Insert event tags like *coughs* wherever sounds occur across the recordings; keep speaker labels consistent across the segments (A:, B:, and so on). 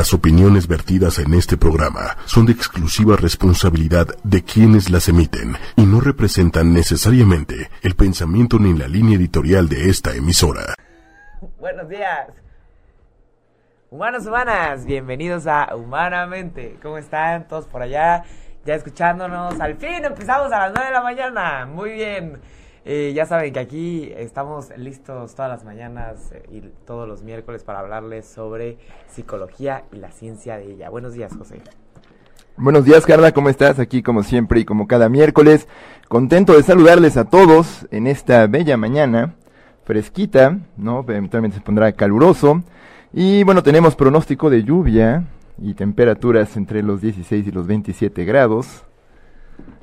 A: Las opiniones vertidas en este programa son de exclusiva responsabilidad de quienes las emiten y no representan necesariamente el pensamiento ni la línea editorial de esta emisora.
B: Buenos días. Humanos, humanas, bienvenidos a Humanamente. ¿Cómo están todos por allá? Ya escuchándonos. Al fin empezamos a las 9 de la mañana. Muy bien. Eh, ya saben que aquí estamos listos todas las mañanas eh, y todos los miércoles para hablarles sobre psicología y la ciencia de ella. Buenos días, José.
C: Buenos días, Carla, ¿cómo estás? Aquí como siempre y como cada miércoles. Contento de saludarles a todos en esta bella mañana, fresquita, ¿no? Eventualmente se pondrá caluroso. Y bueno, tenemos pronóstico de lluvia y temperaturas entre los 16 y los 27 grados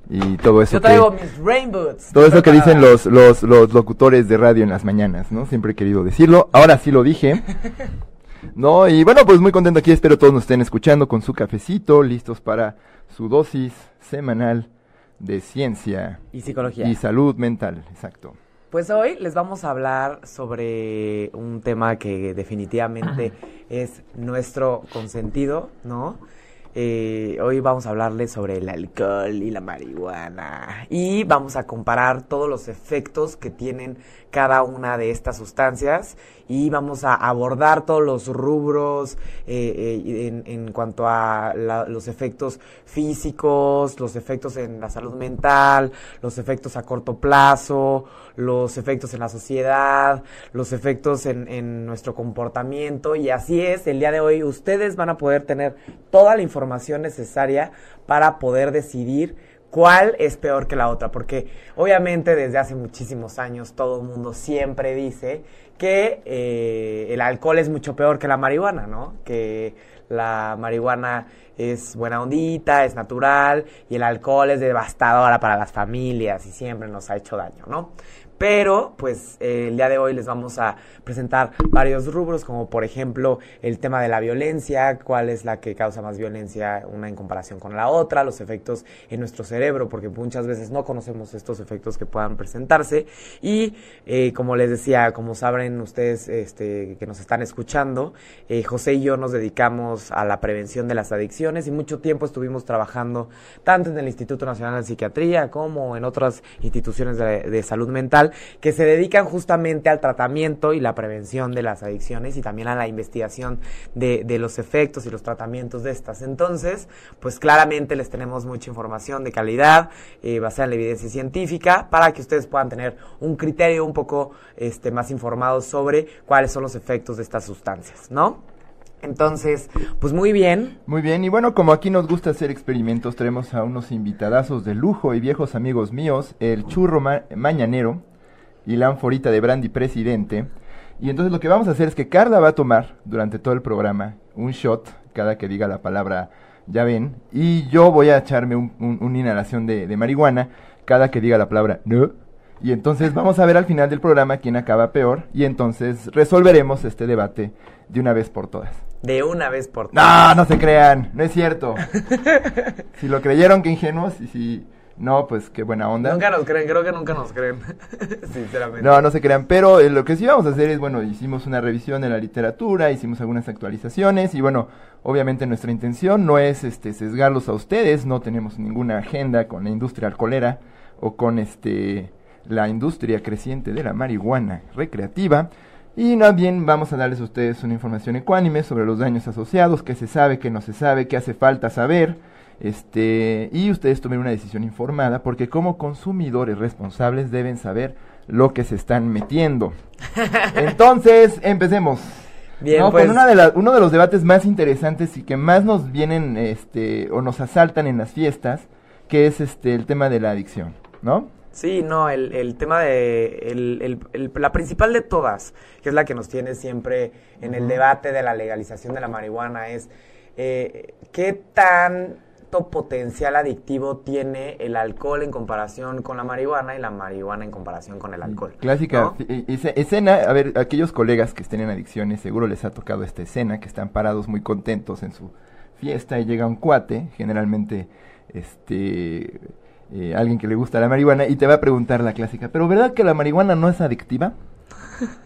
C: y todo eso.
B: Yo traigo mis rain boots.
C: Todo eso que dicen los, los, los locutores de radio en las mañanas, ¿no? Siempre he querido decirlo. Ahora sí lo dije. *laughs* ¿No? Y bueno, pues muy contento aquí. Espero todos nos estén escuchando con su cafecito, listos para su dosis semanal de ciencia.
B: Y psicología.
C: Y salud mental, exacto.
B: Pues hoy les vamos a hablar sobre un tema que definitivamente es nuestro consentido, ¿no? Eh, hoy vamos a hablarles sobre el alcohol y la marihuana. Y vamos a comparar todos los efectos que tienen cada una de estas sustancias y vamos a abordar todos los rubros eh, eh, en, cuanto a los efectos físicos, los efectos en la salud mental, los efectos a corto plazo, los efectos en la sociedad, los efectos en, en nuestro comportamiento. Y así es, el día de hoy ustedes van a poder tener toda la información necesaria para poder decidir cuál es peor que la otra, porque obviamente desde hace muchísimos años todo el mundo siempre dice que eh, el alcohol es mucho peor que la marihuana, ¿no? Que la marihuana es buena ondita, es natural y el alcohol es devastadora para las familias y siempre nos ha hecho daño, ¿no? Pero, pues, eh, el día de hoy les vamos a presentar varios rubros, como por ejemplo el tema de la violencia, cuál es la que causa más violencia una en comparación con la otra, los efectos en nuestro cerebro, porque muchas veces no conocemos estos efectos que puedan presentarse. Y, eh, como les decía, como saben ustedes este, que nos están escuchando, eh, José y yo nos dedicamos a la prevención de las adicciones y mucho tiempo estuvimos trabajando tanto en el Instituto Nacional de Psiquiatría como en otras instituciones de salud mental que se dedican justamente al tratamiento y la prevención de las adicciones y también a la investigación de, los efectos y los tratamientos de estas. Entonces, pues claramente les tenemos mucha información de calidad eh, basada en la evidencia científica para que ustedes puedan tener un criterio un poco este, más informado sobre cuáles son los efectos de estas sustancias, ¿no? Entonces, pues muy bien.
C: Muy bien, y bueno, como aquí nos gusta hacer experimentos, tenemos a unos invitadazos de lujo y viejos amigos míos, el churro mañanero, y la anforita de brandy presidente. Y entonces lo que vamos a hacer es que Carla va a tomar durante todo el programa un shot cada que diga la palabra ya ven, y yo voy a echarme un, una inhalación de, de, marihuana cada que diga la palabra no. Y entonces vamos a ver al final del programa quién acaba peor y entonces resolveremos este debate de una vez por todas.
B: De una vez por todas.
C: No, no se crean, no es cierto. *laughs* si lo creyeron, que ingenuos, y si no, pues qué buena onda.
B: Nunca nos creen, creo que nunca nos creen, *laughs* sinceramente.
C: No, no se crean, pero eh, lo que sí vamos a hacer es, bueno, hicimos una revisión de la literatura, hicimos algunas actualizaciones y bueno, obviamente nuestra intención no es este sesgarlos a ustedes, no tenemos ninguna agenda con la industria alcoholera o con este la industria creciente de la marihuana recreativa. Y más bien vamos a darles a ustedes una información ecuánime sobre los daños asociados, qué se sabe, qué no se sabe, qué hace falta saber este, y ustedes tomen una decisión informada porque como consumidores responsables deben saber lo que se están metiendo. *laughs* Entonces, empecemos. Bien, con pues. una de uno de los debates más interesantes y que más nos vienen este, o nos asaltan en las fiestas, que es este, el tema de la adicción, ¿no?
B: Sí, no, el, el tema de el, el, la principal de todas, que es la que nos tiene siempre en el debate de la legalización de la marihuana, es eh, qué tan potencial adictivo tiene el alcohol en comparación con la marihuana y la marihuana en comparación con el alcohol.
C: Clásica escena, a ver, aquellos colegas que estén en adicciones, seguro les ha tocado esta escena, que están parados muy contentos en su fiesta y llega un cuate, generalmente este eh, alguien que le gusta la marihuana, y te va a preguntar la clásica, pero ¿verdad que la marihuana no es adictiva?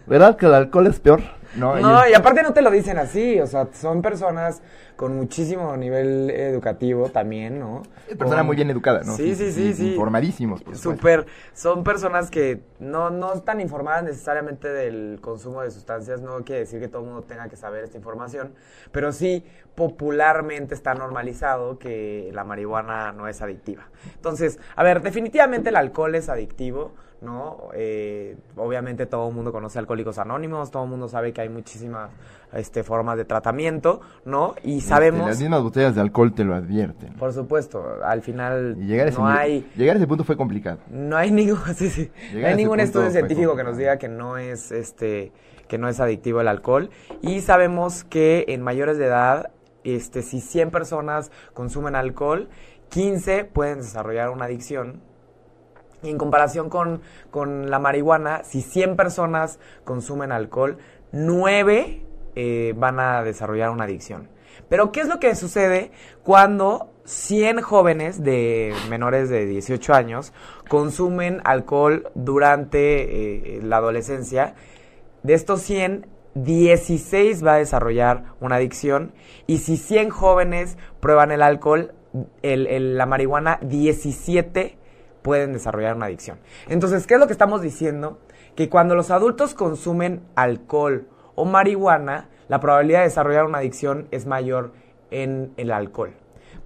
C: ¿Verdad que el alcohol es peor? ¿No?
B: Y aparte no te lo dicen así, o sea, son personas con muchísimo nivel educativo también, ¿no?
C: persona
B: Con-
C: muy bien educada, ¿no?
B: Sí, sí, sí, sí.
C: Informadísimos, por.
B: Súper, son personas que no, no están informadas necesariamente del consumo de sustancias, no quiere decir que todo el mundo tenga que saber esta información, pero sí popularmente está normalizado que la marihuana no es adictiva. Entonces, a ver, definitivamente el alcohol es adictivo, ¿no? Eh, obviamente todo el mundo conoce Alcohólicos Anónimos, todo el mundo sabe que hay muchísimas este, formas de tratamiento, ¿no? Y
C: Este,
B: sabemos...
C: las mismas botellas de alcohol te lo advierten.
B: Por supuesto, al final
C: Y llegar a, ese,
B: no hay
C: llegar a ese punto fue complicado.
B: no hay ningún *laughs* sí, sí.
C: Llegar
B: No hay ningún estudio científico que nos diga que no es este que no es adictivo el alcohol y sabemos que en mayores de edad este si 100 personas consumen alcohol, 15 pueden desarrollar una adicción. En comparación con, con la marihuana, si 100 personas consumen alcohol, 9 eh, van a desarrollar una adicción. Pero, ¿qué es lo que sucede cuando 100 jóvenes de menores de 18 años consumen alcohol durante eh, la adolescencia? De estos 100, 16 va a desarrollar una adicción. Y si 100 jóvenes prueban el alcohol, el- la marihuana, 17 pueden desarrollar una adicción. Entonces, ¿qué es lo que estamos diciendo? Que cuando los adultos consumen alcohol o marihuana, la probabilidad de desarrollar una adicción es mayor en el alcohol.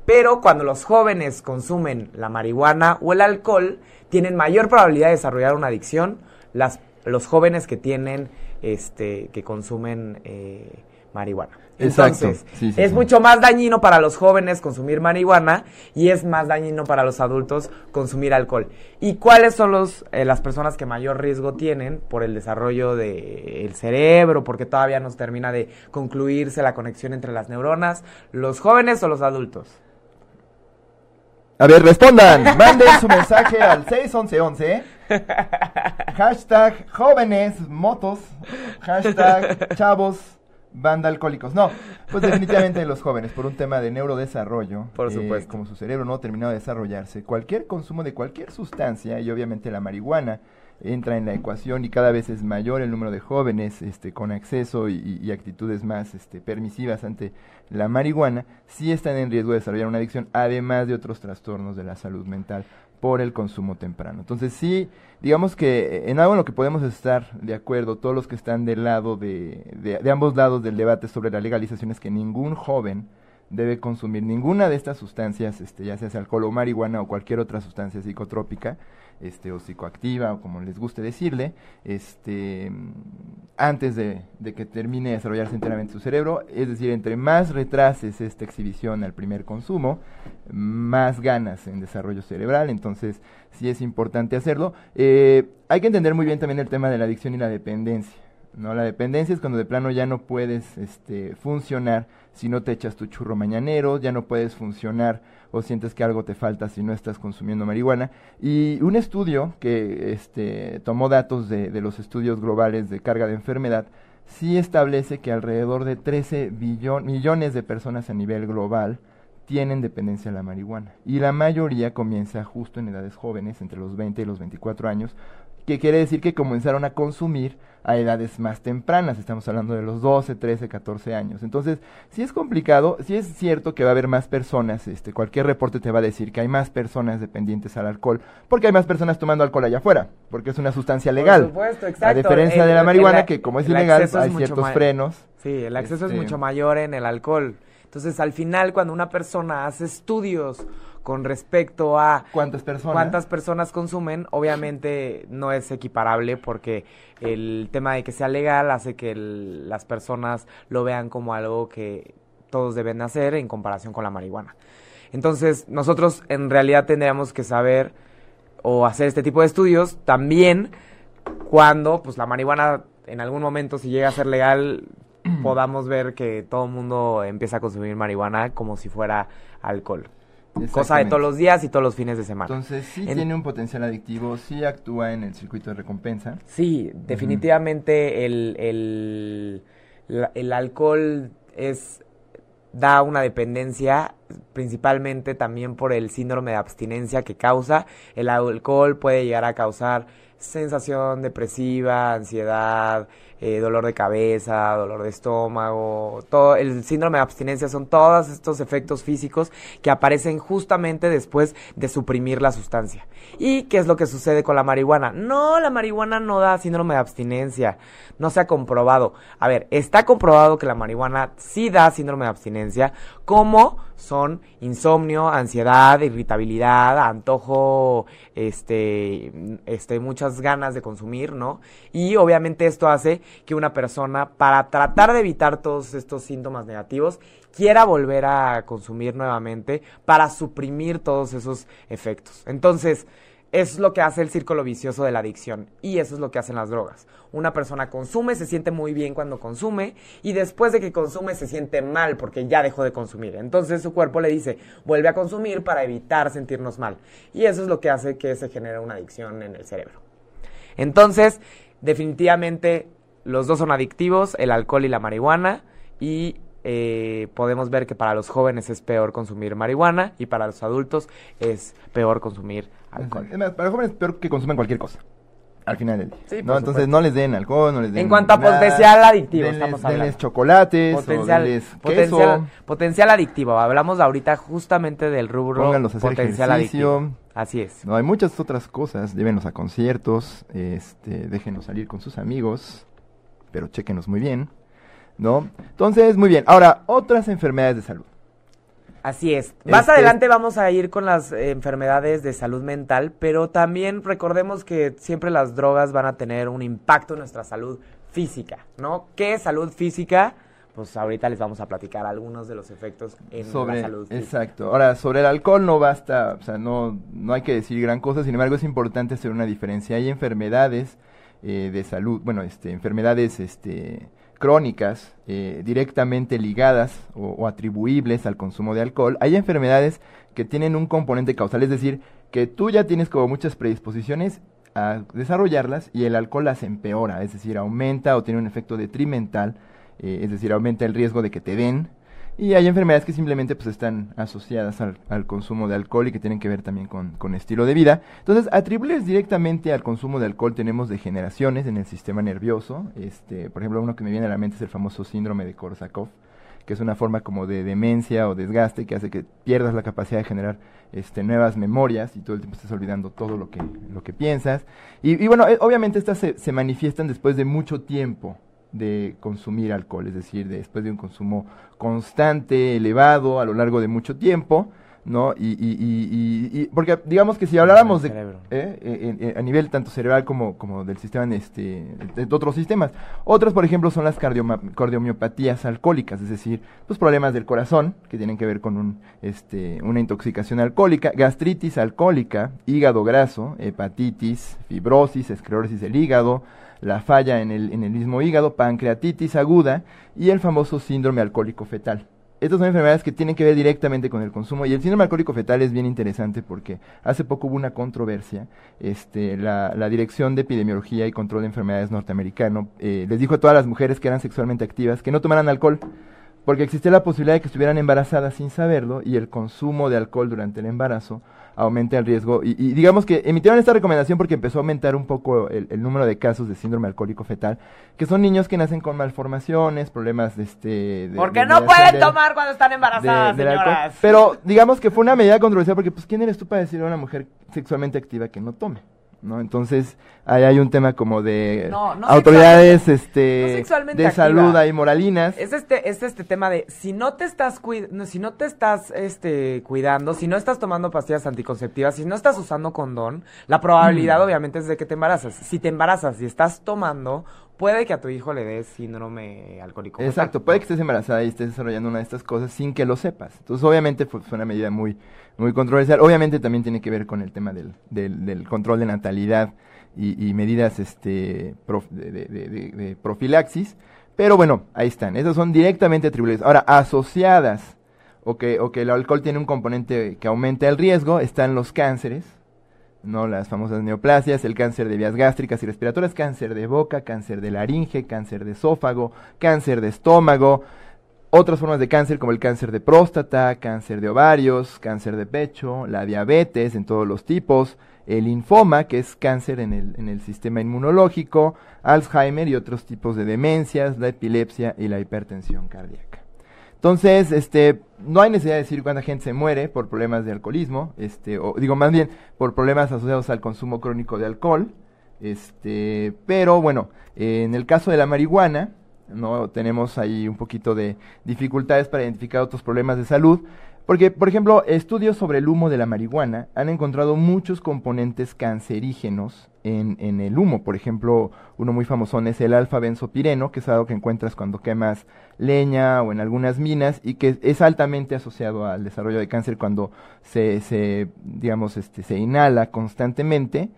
B: Pero cuando los jóvenes consumen la marihuana o el alcohol, tienen mayor probabilidad de desarrollar una adicción las, los jóvenes que tienen, este, que consumen eh, marihuana.
C: Exacto.
B: Entonces,
C: Sí, sí,
B: es
C: sí.
B: mucho más dañino para los jóvenes consumir marihuana y es más dañino para los adultos consumir alcohol. ¿Y cuáles son los, eh, las personas que mayor riesgo tienen por el desarrollo del cerebro, porque todavía no se termina de concluirse la conexión entre las neuronas? ¿Los jóvenes o los adultos?
C: A ver, respondan. *laughs* Manden su mensaje al 61111. Hashtag jóvenes motos. Hashtag chavos banda alcohólicos. No, pues definitivamente los jóvenes, por un tema de neurodesarrollo.
B: Por
C: eh,
B: supuesto.
C: como su cerebro no ha terminado de desarrollarse, cualquier consumo de cualquier sustancia, y obviamente la marihuana, entra en la ecuación y cada vez es mayor el número de jóvenes este, con acceso y, y- y actitudes más este, permisivas ante la marihuana, sí están en riesgo de desarrollar una adicción, además de otros trastornos de la salud mental por el consumo temprano. Entonces sí, digamos que eh, en algo en lo que podemos estar de acuerdo, todos los que están del lado de, de, de ambos lados del debate sobre la legalización es que ningún joven debe consumir ninguna de estas sustancias, este, ya sea alcohol o marihuana o cualquier otra sustancia psicotrópica, este, o psicoactiva, o como les guste decirle, este, antes de, de que termine de desarrollarse enteramente su cerebro. Es decir, entre más retrases esta exhibición al primer consumo, más ganas en desarrollo cerebral. Entonces, sí es importante hacerlo. Eh, hay que entender muy bien también el tema de la adicción y la dependencia. ¿No? La dependencia es cuando de plano ya no puedes este, funcionar si no te echas tu churro mañanero, ya no puedes funcionar o sientes que algo te falta si no estás consumiendo marihuana. Y un estudio que este, tomó datos de, los estudios globales de carga de enfermedad, sí establece que alrededor de 13 billon- millones de personas a nivel global tienen dependencia a la marihuana. Y la mayoría comienza justo en edades jóvenes, entre los 20 y los 24 años, que quiere decir que comenzaron a consumir a edades más tempranas, estamos hablando de los 12, 13, 14 años. Entonces, sí es complicado, sí es cierto que va a haber más personas, este, cualquier reporte te va a decir que hay más personas dependientes al alcohol, porque hay más personas tomando alcohol allá afuera, porque es una sustancia legal.
B: Por supuesto,
C: A
B: exacto.
C: diferencia
B: El-
C: de la marihuana,
B: el-
C: que como es ilegal,
B: es
C: hay ciertos frenos.
B: Sí, el acceso es
C: Este-
B: mucho mayor en el alcohol. Entonces, al final, cuando una persona hace estudios con respecto a
C: ¿Cuántas personas?
B: cuántas personas consumen, obviamente no es equiparable porque el tema de que sea legal hace que el- las personas lo vean como algo que todos deben hacer en comparación con la marihuana. Entonces, nosotros en realidad tendríamos que saber o hacer este tipo de estudios también cuando pues la marihuana en algún momento si llega a ser legal podamos ver que todo el mundo empieza a consumir marihuana como si fuera alcohol. Cosa de todos los días y todos los fines de semana.
C: Entonces, sí
B: En-
C: tiene un potencial adictivo, sí actúa en el circuito de recompensa.
B: Sí, definitivamente el, el, la- el alcohol es da una dependencia principalmente también por el síndrome de abstinencia que causa. El alcohol puede llegar a causar sensación depresiva, ansiedad, eh, dolor de cabeza, dolor de estómago, todo el síndrome de abstinencia son todos estos efectos físicos que aparecen justamente después de suprimir la sustancia. ¿Y qué es lo que sucede con la marihuana? No, la marihuana no da síndrome de abstinencia, no se ha comprobado. A ver, está comprobado que la marihuana sí da síndrome de abstinencia, como son insomnio, ansiedad, irritabilidad, antojo, este, este, muchas ganas de consumir, ¿no? Y obviamente esto hace que una persona, para tratar de evitar todos estos síntomas negativos, quiera volver a consumir nuevamente para suprimir todos esos efectos. Entonces, es lo que hace el círculo vicioso de la adicción y eso es lo que hacen las drogas. Una persona consume, se siente muy bien cuando consume y después de que consume se siente mal porque ya dejó de consumir. Entonces su cuerpo le dice, vuelve a consumir para evitar sentirnos mal. Y eso es lo que hace que se genere una adicción en el cerebro. Entonces, definitivamente los dos son adictivos, el alcohol y la marihuana, y eh, podemos ver que para los jóvenes es peor consumir marihuana y para los adultos es peor consumir alcohol.
C: para los jóvenes es peor que consuman cualquier cosa. Al final del día.
B: Sí,
C: ¿no? Entonces
B: supuesto.
C: no les den alcohol, no les den.
B: En cuanto a
C: nada,
B: potencial adictivo,
C: denles-
B: estamos hablando.
C: denles chocolates,
B: Potencial,
C: o denles queso,
B: potencial adictivo. Hablamos ahorita justamente del rubro
C: a hacer
B: potencial
C: ejercicio.
B: adictivo. Así es.
C: No, hay muchas otras cosas. Llévenlos a conciertos, este, déjenlos salir con sus amigos, pero chéquenos muy bien, ¿no? Entonces, muy bien. Ahora, otras enfermedades de salud.
B: Así es. Más
C: Este-
B: adelante vamos a ir con las enfermedades de salud mental, pero también recordemos que siempre las drogas van a tener un impacto en nuestra salud física, ¿no? ¿Qué es salud física? Pues ahorita les vamos a platicar algunos de los efectos en
C: sobre,
B: la salud física.
C: exacto. Ahora, sobre el alcohol no basta, o sea, no, no hay que decir gran cosa, sin embargo es importante hacer una diferencia. Hay enfermedades eh, de salud, bueno, este, enfermedades este, crónicas eh, directamente ligadas o, atribuibles al consumo de alcohol. Hay enfermedades que tienen un componente causal, es decir, que tú ya tienes como muchas predisposiciones a desarrollarlas y el alcohol las empeora, es decir, aumenta o tiene un efecto detrimental, eh, es decir, aumenta el riesgo de que te den. Y hay enfermedades que simplemente pues están asociadas al, consumo de alcohol y que tienen que ver también con, estilo de vida. Entonces, atribuibles directamente al consumo de alcohol tenemos degeneraciones en el sistema nervioso. Este, por ejemplo, uno que me viene a la mente es el famoso síndrome de Korsakoff, que es una forma como de demencia o desgaste que hace que pierdas la capacidad de generar este, nuevas memorias y todo el tiempo estés olvidando todo lo que, lo que piensas. Y, y bueno, eh, obviamente estas se manifiestan después de mucho tiempo de consumir alcohol, es decir, de- después de un consumo constante, elevado, a lo largo de mucho tiempo, ¿no? Y, y, y, y- y- porque digamos que si habláramos de. ¿eh? Eh, eh, a nivel tanto cerebral como, como del sistema, este, de, de otros sistemas. Otras, por ejemplo, son las cardiomiopatías alcohólicas, es decir, pues problemas del corazón que tienen que ver con un, este, una intoxicación alcohólica, gastritis alcohólica, hígado graso, hepatitis, fibrosis, esclerosis del hígado, la falla en el, en el mismo hígado, pancreatitis aguda y el famoso síndrome alcohólico fetal. Estas son enfermedades que tienen que ver directamente con el consumo y el síndrome alcohólico fetal es bien interesante porque hace poco hubo una controversia. Este, la, la Dirección de Epidemiología y Control de Enfermedades norteamericano eh, les dijo a todas las mujeres que eran sexualmente activas que no tomaran alcohol porque existía la posibilidad de que estuvieran embarazadas sin saberlo y el consumo de alcohol durante el embarazo aumenta el riesgo. Y, y digamos que emitieron esta recomendación porque empezó a aumentar un poco el, el número de casos de síndrome alcohólico fetal, que son niños que nacen con malformaciones, problemas de este... de-
B: Porque
C: de
B: no pueden tomar cuando están embarazadas, señoras.
C: Pero digamos que fue una medida controversial porque, pues, ¿quién eres tú para decirle a una mujer sexualmente activa que no tome? ¿No? Entonces, ahí hay un tema como de
B: No, no
C: autoridades
B: no
C: este,
B: sexualmente
C: de
B: activa.
C: salud ahí moralinas.
B: Es este, es este tema de si no te estás no, si no te estás este cuidando, si no estás tomando pastillas anticonceptivas, si no estás usando condón, la
C: Mm.
B: probabilidad obviamente es de que te embarazas. Si te embarazas y estás tomando, puede que a tu hijo le des síndrome alcohólico.
C: Exacto, puede que estés embarazada y estés desarrollando una de estas cosas sin que lo sepas. Entonces, obviamente fue, fue una medida muy, muy controversial. Obviamente también tiene que ver con el tema del, del, del control de natalidad y, y medidas este, prof- de, de- de- de- de profilaxis. Pero bueno, ahí están. Esas son directamente atribuibles. Ahora, asociadas o que, o que el alcohol tiene un componente que aumenta el riesgo, están los cánceres, ¿no? Las famosas neoplasias, el cáncer de vías gástricas y respiratorias, cáncer de boca, cáncer de laringe, cáncer de esófago, cáncer de estómago. otras formas de cáncer como el cáncer de próstata, cáncer de ovarios, cáncer de pecho, la diabetes en todos los tipos, el linfoma, que es cáncer en el, en el sistema inmunológico, Alzheimer y otros tipos de demencias, la epilepsia y la hipertensión cardíaca. Entonces, este, no hay necesidad de decir cuánta gente se muere por problemas de alcoholismo, este, o digo más bien por problemas asociados al consumo crónico de alcohol, este, pero bueno, en el caso de la marihuana, no tenemos ahí un poquito de dificultades para identificar otros problemas de salud, porque, por ejemplo, estudios sobre el humo de la marihuana han encontrado muchos componentes cancerígenos en, el humo. Por ejemplo, uno muy famoso es el alfa-benzopireno, que es algo que encuentras cuando quemas leña o en algunas minas y que es altamente asociado al desarrollo de cáncer cuando se, se digamos, este, se inhala constantemente.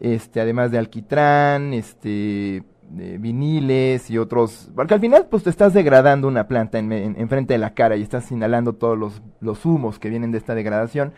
C: Este, además de alquitrán, este, viniles y otros, porque al final pues te estás degradando una planta en, en, frente de la cara y estás inhalando todos los, los, humos que vienen de esta degradación.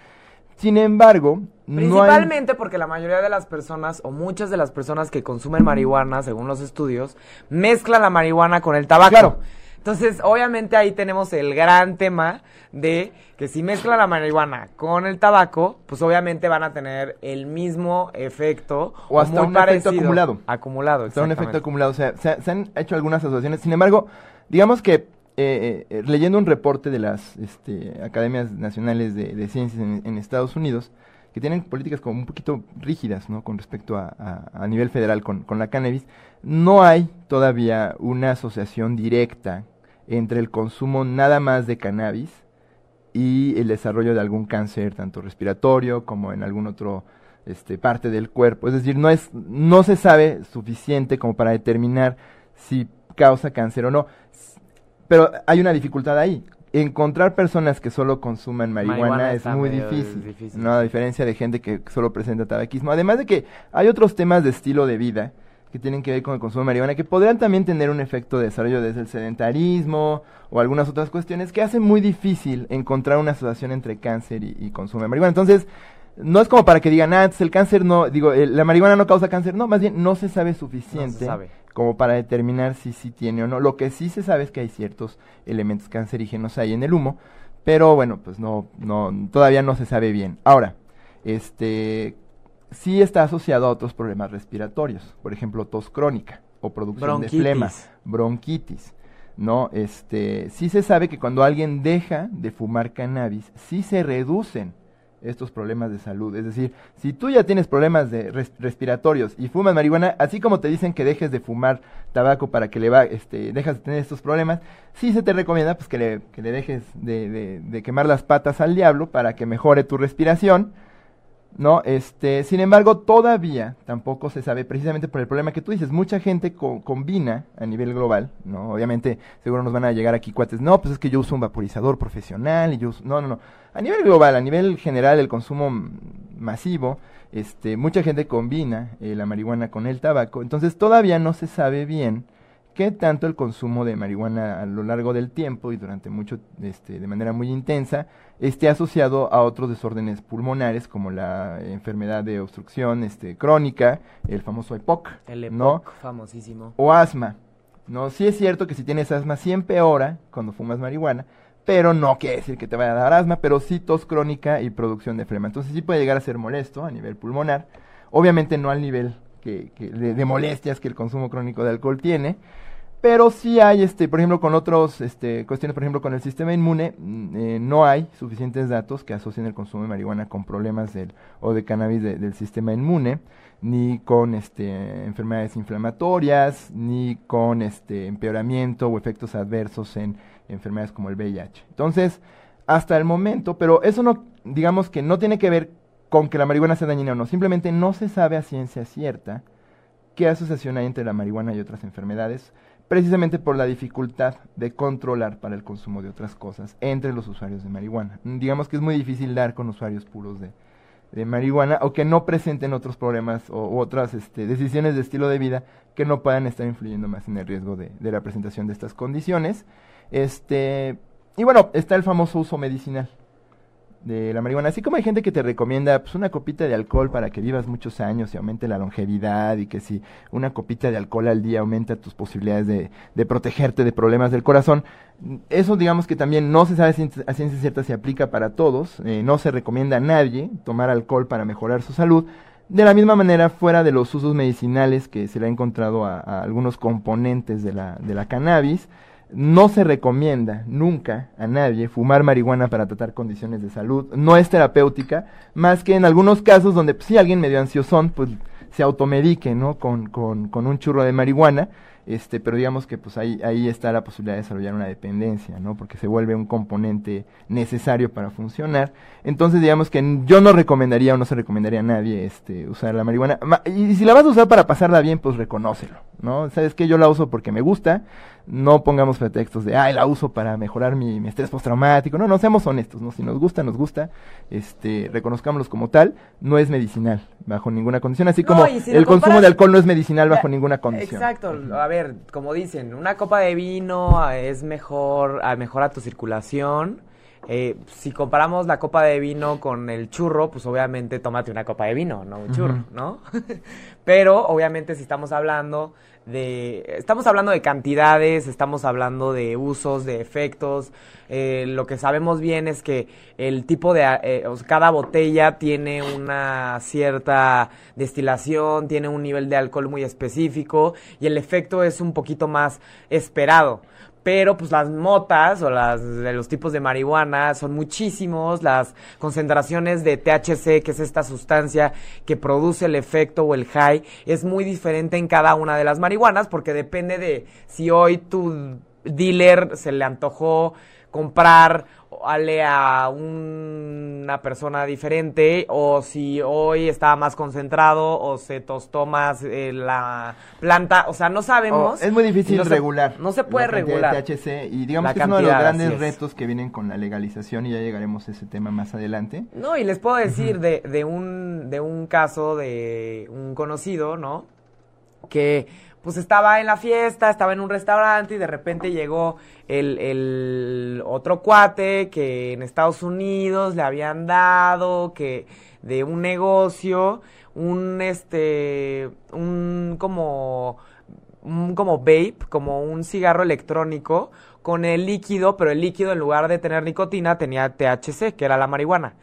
C: Sin embargo,
B: principalmente porque la mayoría de las personas o muchas de las personas que consumen marihuana, según los estudios, mezclan la marihuana con el tabaco. Claro. Entonces, obviamente ahí tenemos el gran tema de que si mezcla la marihuana con el tabaco, pues obviamente van a tener el mismo efecto
C: o hasta un efecto acumulado.
B: Acumulado,
C: hasta un efecto acumulado. O sea, se, han hecho algunas asociaciones. Sin embargo, digamos que eh, eh, leyendo un reporte de las este, academias nacionales de, ciencias en, Estados Unidos, que tienen políticas como un poquito rígidas, ¿no? Con respecto a, a, nivel federal con, con la cannabis, no hay todavía una asociación directa entre el consumo nada más de cannabis y el desarrollo de algún cáncer, tanto respiratorio como en algún otro este, parte del cuerpo. Es decir, no, es, no se sabe suficiente como para determinar si causa cáncer o no. Pero hay una dificultad ahí. Encontrar personas que solo consuman marihuana, es muy difícil, ¿no? A diferencia de gente que solo presenta tabaquismo. Además de que hay otros temas de estilo de vida que tienen que ver con el consumo de marihuana, que podrían también tener un efecto de desarrollo desde el sedentarismo o algunas otras cuestiones que hacen muy difícil encontrar una asociación entre cáncer y, consumo de marihuana. Entonces, no es como para que digan, ah, el cáncer no, digo, la marihuana no causa cáncer, no, más bien no se sabe suficiente como para determinar si sí tiene o no. Lo que sí se sabe es que hay ciertos elementos cancerígenos ahí en el humo, pero bueno, pues no, no, todavía no se sabe bien. Ahora, este, sí está asociado a otros problemas respiratorios, por ejemplo, tos crónica o producción de flema, bronquitis. ¿no? Este, sí se sabe que cuando alguien deja de fumar cannabis, sí se reducen estos problemas de salud. Es decir, si tú ya tienes problemas de respiratorios y fumas marihuana, así como te dicen que dejes de fumar tabaco para que le va, este, dejas de tener estos problemas, sí se te recomienda pues que le, que le dejes de, de quemar las patas al diablo para que mejore tu respiración ¿no? Este, sin embargo, todavía tampoco se sabe, precisamente por el problema que tú dices, mucha gente combina a nivel global, ¿no? Obviamente, seguro nos van a llegar aquí cuates, no, pues es que yo uso un vaporizador profesional y yo uso, no, no, no. A nivel global, a nivel general, el consumo masivo, este, mucha gente combina eh, la marihuana con el tabaco, entonces todavía no se sabe bien qué tanto el consumo de marihuana a lo largo del tiempo y durante mucho, este, de manera muy intensa, esté asociado a otros desórdenes pulmonares como la enfermedad de obstrucción este, crónica, el famoso EPOC,
B: el EPOC, famosísimo.
C: O asma. No, sí es cierto que si tienes asma sí empeora cuando fumas marihuana, pero no quiere decir que te vaya a dar asma, pero sí tos crónica y producción de flema. Entonces sí puede llegar a ser molesto a nivel pulmonar, obviamente no al nivel que, de molestias que el consumo crónico de alcohol tiene, pero sí hay, este, por ejemplo, con otros este, cuestiones, por ejemplo, con el sistema inmune, mm, eh, no hay suficientes datos que asocien el consumo de marihuana con problemas del, o de cannabis del sistema inmune, ni con este, enfermedades inflamatorias, ni con este, empeoramiento o efectos adversos en enfermedades como el VIH. Entonces, hasta el momento, pero eso no, digamos que no tiene que ver con que la marihuana sea dañina o no, simplemente no se sabe a ciencia cierta qué asociación hay entre la marihuana y otras enfermedades precisamente por la dificultad de controlar para el consumo de otras cosas entre los usuarios de marihuana. Digamos que es muy difícil dar con usuarios puros de, marihuana o que no presenten otros problemas o otras este, decisiones de estilo de vida que no puedan estar influyendo más en el riesgo de, la presentación de estas condiciones. Este, y bueno, está el famoso uso medicinal. De la marihuana. Así como hay gente que te recomienda pues, una copita de alcohol para que vivas muchos años y aumente la longevidad y que si una copita de alcohol al día aumenta tus posibilidades de, de protegerte de problemas del corazón, eso digamos que también no se sabe a ciencia cierta si aplica para todos, eh, no se recomienda a nadie tomar alcohol para mejorar su salud. De la misma manera, fuera de los usos medicinales que se le ha encontrado a, a algunos componentes de la, de la cannabis, no se recomienda nunca a nadie fumar marihuana para tratar condiciones de salud. No es terapéutica, más que en algunos casos donde pues, si alguien medio ansiosón, pues se automedique, ¿no? Con, con, con un churro de marihuana este, pero digamos que pues ahí, ahí está la posibilidad de desarrollar una dependencia, ¿no? Porque se vuelve un componente necesario para funcionar. Entonces, digamos que yo no recomendaría o no se recomendaría a nadie este, usar la marihuana. Y si la vas a usar para pasarla bien, pues reconócelo, ¿no? Sabes que yo la uso porque me gusta, no pongamos pretextos de, ay, la uso para mejorar mi, mi estrés postraumático. No, no, seamos honestos, ¿no? Si nos gusta, nos gusta, este, reconozcámoslos como tal, no es medicinal, bajo ninguna condición, así como el consumo de alcohol no es medicinal bajo ninguna condición.
B: Exacto, a ver, como dicen, una copa de vino es mejor, mejora tu circulación, eh, si comparamos la copa de vino con el churro, pues obviamente tómate una copa de vino, no un churro, ¿no? *laughs* Pero obviamente si estamos hablando de, estamos hablando de cantidades, estamos hablando de usos, de efectos. Eh, lo que sabemos bien es que el tipo de, eh, cada botella tiene una cierta destilación, tiene un nivel de alcohol muy específico y el efecto es un poquito más esperado pero pues las motas o las los tipos de marihuana son muchísimos, las concentraciones de THC, que es esta sustancia que produce el efecto o el high, es muy diferente en cada una de las marihuanas porque depende de si hoy tu dealer se le antojó comprar ale a una persona diferente o si hoy estaba más concentrado o se tostó más eh, la planta, o sea, no sabemos.
C: Oh, es muy difícil regular.
B: no se puede regular.
C: THC y digamos que es uno de los grandes retos que vienen con la legalización y ya llegaremos a ese tema más adelante.
B: No, y les puedo decir de, de un de un caso de un conocido, ¿no? Que pues estaba en la fiesta, estaba en un restaurante y de repente llegó el, el otro cuate que en Estados Unidos le habían dado, que de un negocio, un este, un como, un como vape, como un cigarro electrónico con el líquido, pero el líquido en lugar de tener nicotina tenía THC, que era la marihuana.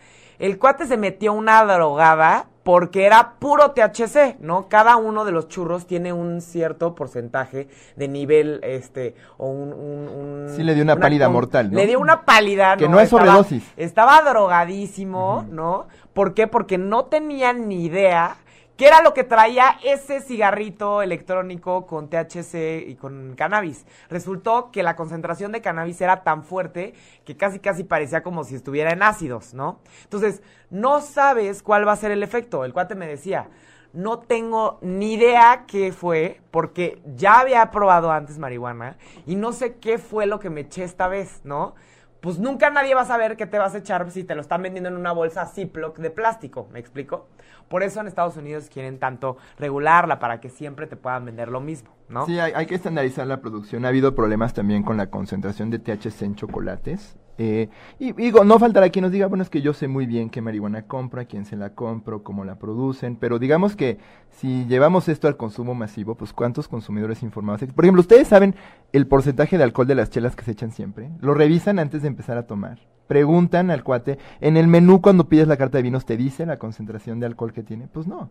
B: El cuate se metió una drogada porque era puro THC, ¿no? Cada uno de los churros tiene un cierto porcentaje de nivel, este, o un... un,
C: sí, le dio una, pálida mortal, ¿no?
B: Le dio una pálida,
C: Que no, es sobredosis.
B: Estaba, drogadísimo, ¿no? ¿Por qué? Porque no tenía ni idea ¿Qué era lo que traía ese cigarrito electrónico con THC y con cannabis? Resultó que la concentración de cannabis era tan fuerte que casi casi parecía como si estuviera en ácidos, ¿no? Entonces, no sabes cuál va a ser el efecto. El cuate me decía, no tengo ni idea qué fue, porque ya había probado antes marihuana y no sé qué fue lo que me eché esta vez, ¿no? Pues nunca nadie va a saber qué te vas a echar si te lo están vendiendo en una bolsa Ziploc de plástico, ¿me explico? Por eso en Estados Unidos quieren tanto regularla para que siempre te puedan vender lo mismo, ¿no?
C: Sí, hay, que estandarizar la producción. Ha habido problemas también con la concentración de THC en chocolates. Eh, y digo, no faltará quien nos diga, bueno, es que yo sé muy bien qué marihuana compro, quién se la compro, cómo la producen, pero digamos que si llevamos esto al consumo masivo, pues cuántos consumidores informados. Por ejemplo, ustedes saben el porcentaje de alcohol de las chelas que se echan siempre. Lo revisan antes de empezar a tomar preguntan al cuate, en el menú cuando pides la carta de vinos te dice la concentración de alcohol que tiene, pues no.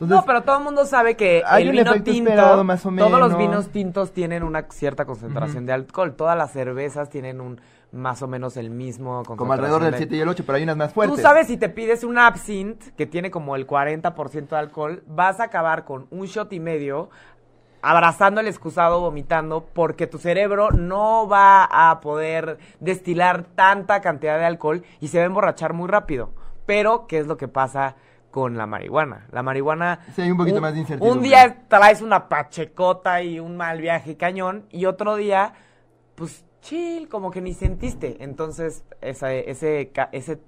B: no, pero todo el mundo sabe que
C: hay el vino tinto, más o menos.
B: todos los vinos tintos tienen una cierta concentración de alcohol, todas las cervezas tienen un más o menos el mismo
C: Como alrededor del 7 y el 8, pero hay unas más fuertes.
B: Tú sabes, si te pides un absinthe que tiene como el 40% de alcohol, vas a acabar con un shot y medio abrazando el excusado, vomitando, porque tu cerebro no va a poder destilar tanta cantidad de alcohol y se va a emborrachar muy rápido. Pero, ¿qué es lo que pasa con la marihuana? La marihuana...
C: Sí, hay un poquito más de incertidumbre.
B: Un día traes una pachecota y un mal viaje cañón, y otro día, pues, chill, como que ni sentiste. Entonces, ese, ese, ese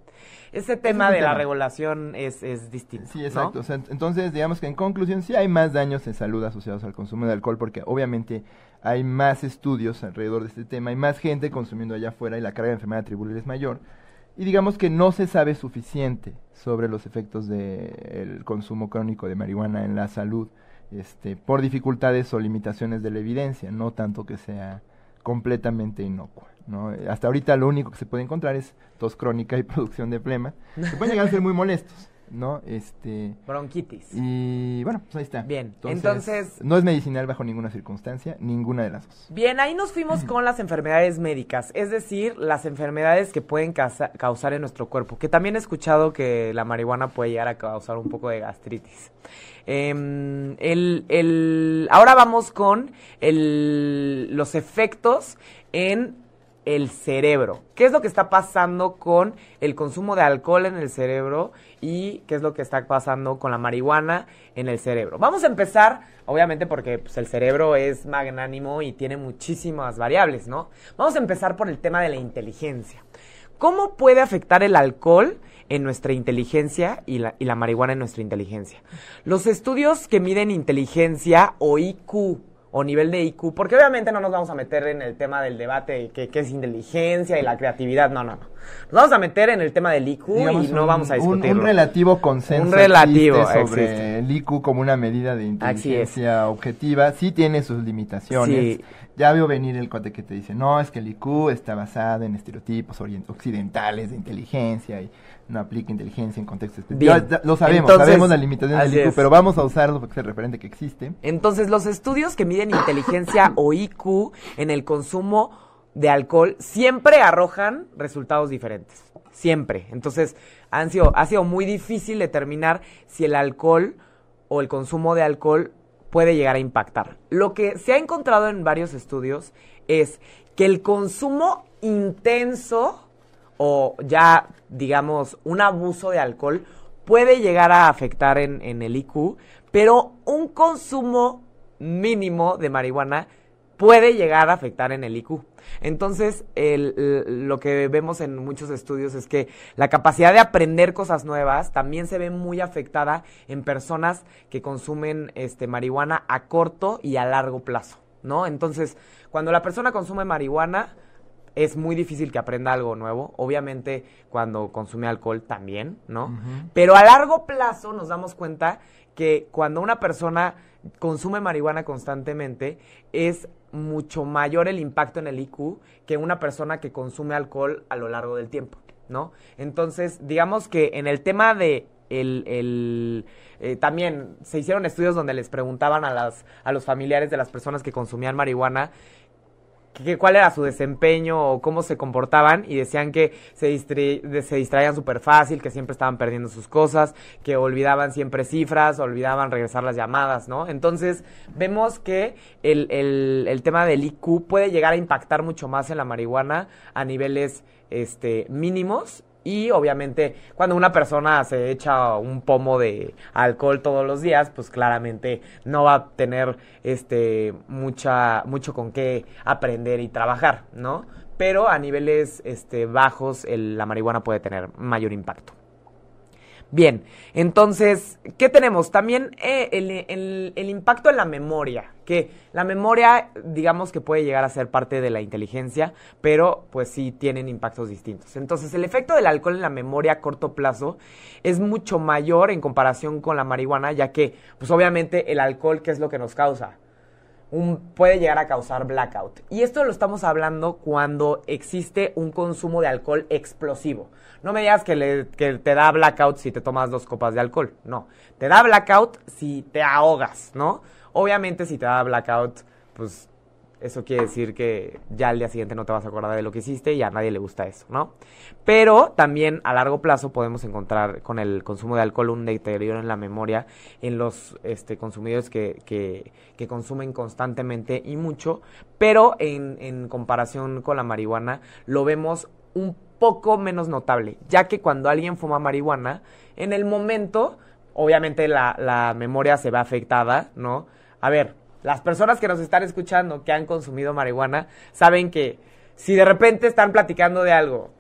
B: ese tema de la regulación es, es distinto.
C: Sí, exacto. entonces, digamos que en conclusión, sí hay más daños en salud asociados al consumo de alcohol, porque obviamente hay más estudios alrededor de este tema, hay más gente consumiendo allá afuera y la carga de enfermedad tribular es mayor. y digamos que no se sabe suficiente sobre los efectos del consumo crónico de marihuana en la salud, este, por dificultades o limitaciones de la evidencia, no tanto que sea completamente inocua. ¿no? Hasta ahorita lo único que se puede encontrar es tos crónica y *laughs* producción de plema, que pueden llegar a ser muy molestos. ¿No? Este...
B: Bronquitis.
C: Y bueno, pues ahí está.
B: Bien, entonces...
C: No es medicinal bajo ninguna circunstancia, ninguna de las dos.
B: Bien, ahí nos fuimos con las enfermedades médicas, es decir, las enfermedades que pueden causar en nuestro cuerpo, que también he escuchado que la marihuana puede llegar a causar un poco de gastritis. Em, el, el, ahora vamos con el, los efectos en el cerebro. ¿Qué es lo que está pasando con el consumo de alcohol en el cerebro y qué es lo que está pasando con la marihuana en el cerebro? Vamos a empezar, obviamente porque pues, el cerebro es magnánimo y tiene muchísimas variables, ¿no? Vamos a empezar por el tema de la inteligencia. ¿Cómo puede afectar el alcohol en nuestra inteligencia y la, y la marihuana en nuestra inteligencia? Los estudios que miden inteligencia o IQ o nivel de IQ, porque obviamente no nos vamos a meter en el tema del debate que, es inteligencia y la creatividad, no, no, no. Nos vamos a meter en el tema del IQ y no vamos a discutirlo.
C: Un, relativo consenso
B: un relativo,
C: sobre el IQ como una medida de inteligencia objetiva, sí tiene sus limitaciones. Ya veo venir el cote que te dice, no, es que el IQ está basado en estereotipos occidentales de inteligencia y no aplica inteligencia en contextos específicos. Lo sabemos, sabemos la limitación del IQ, pero vamos a usarlo porque es el referente que existe.
B: Entonces, los estudios que miden inteligencia o IQ en el consumo de alcohol siempre arrojan resultados diferentes. Siempre. Entonces, han sido, ha sido muy difícil determinar si el alcohol o el consumo de alcohol puede llegar a impactar. Lo que se ha encontrado en varios estudios es que el consumo intenso o ya, digamos, un abuso de alcohol puede llegar a afectar en, el IQ, pero un consumo mínimo de marihuana puede llegar a afectar en el IQ. Entonces, lo que vemos en muchos estudios es que la capacidad de aprender cosas nuevas también se ve muy afectada en personas que consumen este, marihuana a corto y a largo plazo, ¿no? Entonces, cuando la persona consume marihuana, es muy difícil que aprenda algo nuevo. Obviamente, cuando consume alcohol también, ¿no? Pero a largo plazo nos damos cuenta que cuando una persona consume marihuana constantemente, es mucho mayor el impacto en el IQ que una persona que consume alcohol a lo largo del tiempo, ¿no? Entonces, digamos que en el tema de el, el eh, también se hicieron estudios donde les preguntaban a las a los familiares de las personas que consumían marihuana cuál era su desempeño o cómo se comportaban y decían que se, se distraían súper fácil, que siempre estaban perdiendo sus cosas, que olvidaban siempre cifras, olvidaban regresar las llamadas, ¿no? Entonces vemos que el, el, el tema del IQ puede llegar a impactar mucho más en la marihuana a niveles este, mínimos y obviamente cuando una persona se echa un pomo de alcohol todos los días, pues claramente no va a tener este mucha mucho con qué aprender y trabajar, ¿no? Pero a niveles este bajos la marihuana puede tener mayor impacto. Bien, entonces, ¿qué tenemos? También eh, el, impacto en la memoria, que la memoria, digamos que puede llegar a ser parte de la inteligencia, pero pues sí tienen impactos distintos. Entonces, el efecto del alcohol en la memoria a corto plazo es mucho mayor en comparación con la marihuana, ya que, pues obviamente, el alcohol, ¿qué es lo que nos causa? puede llegar a causar blackout. Y esto lo estamos hablando cuando existe un consumo de alcohol explosivo. No me digas que, que te da blackout si te tomas dos copas de alcohol. No, te da blackout si te ahogas, ¿no? Obviamente si te da blackout, pues eso quiere decir que ya al día siguiente no te vas a acordar de lo que hiciste y a nadie le gusta eso, ¿no? Pero también a largo plazo podemos encontrar con el consumo de alcohol un deterioro en la memoria en los este, consumidores que consumen constantemente y mucho, pero en, en comparación con la marihuana lo vemos un poco menos notable, ya que cuando alguien fuma marihuana, en el momento, obviamente la, la memoria se ve afectada, ¿no? A ver, las personas que nos están escuchando que han consumido marihuana saben que si de repente están platicando de algo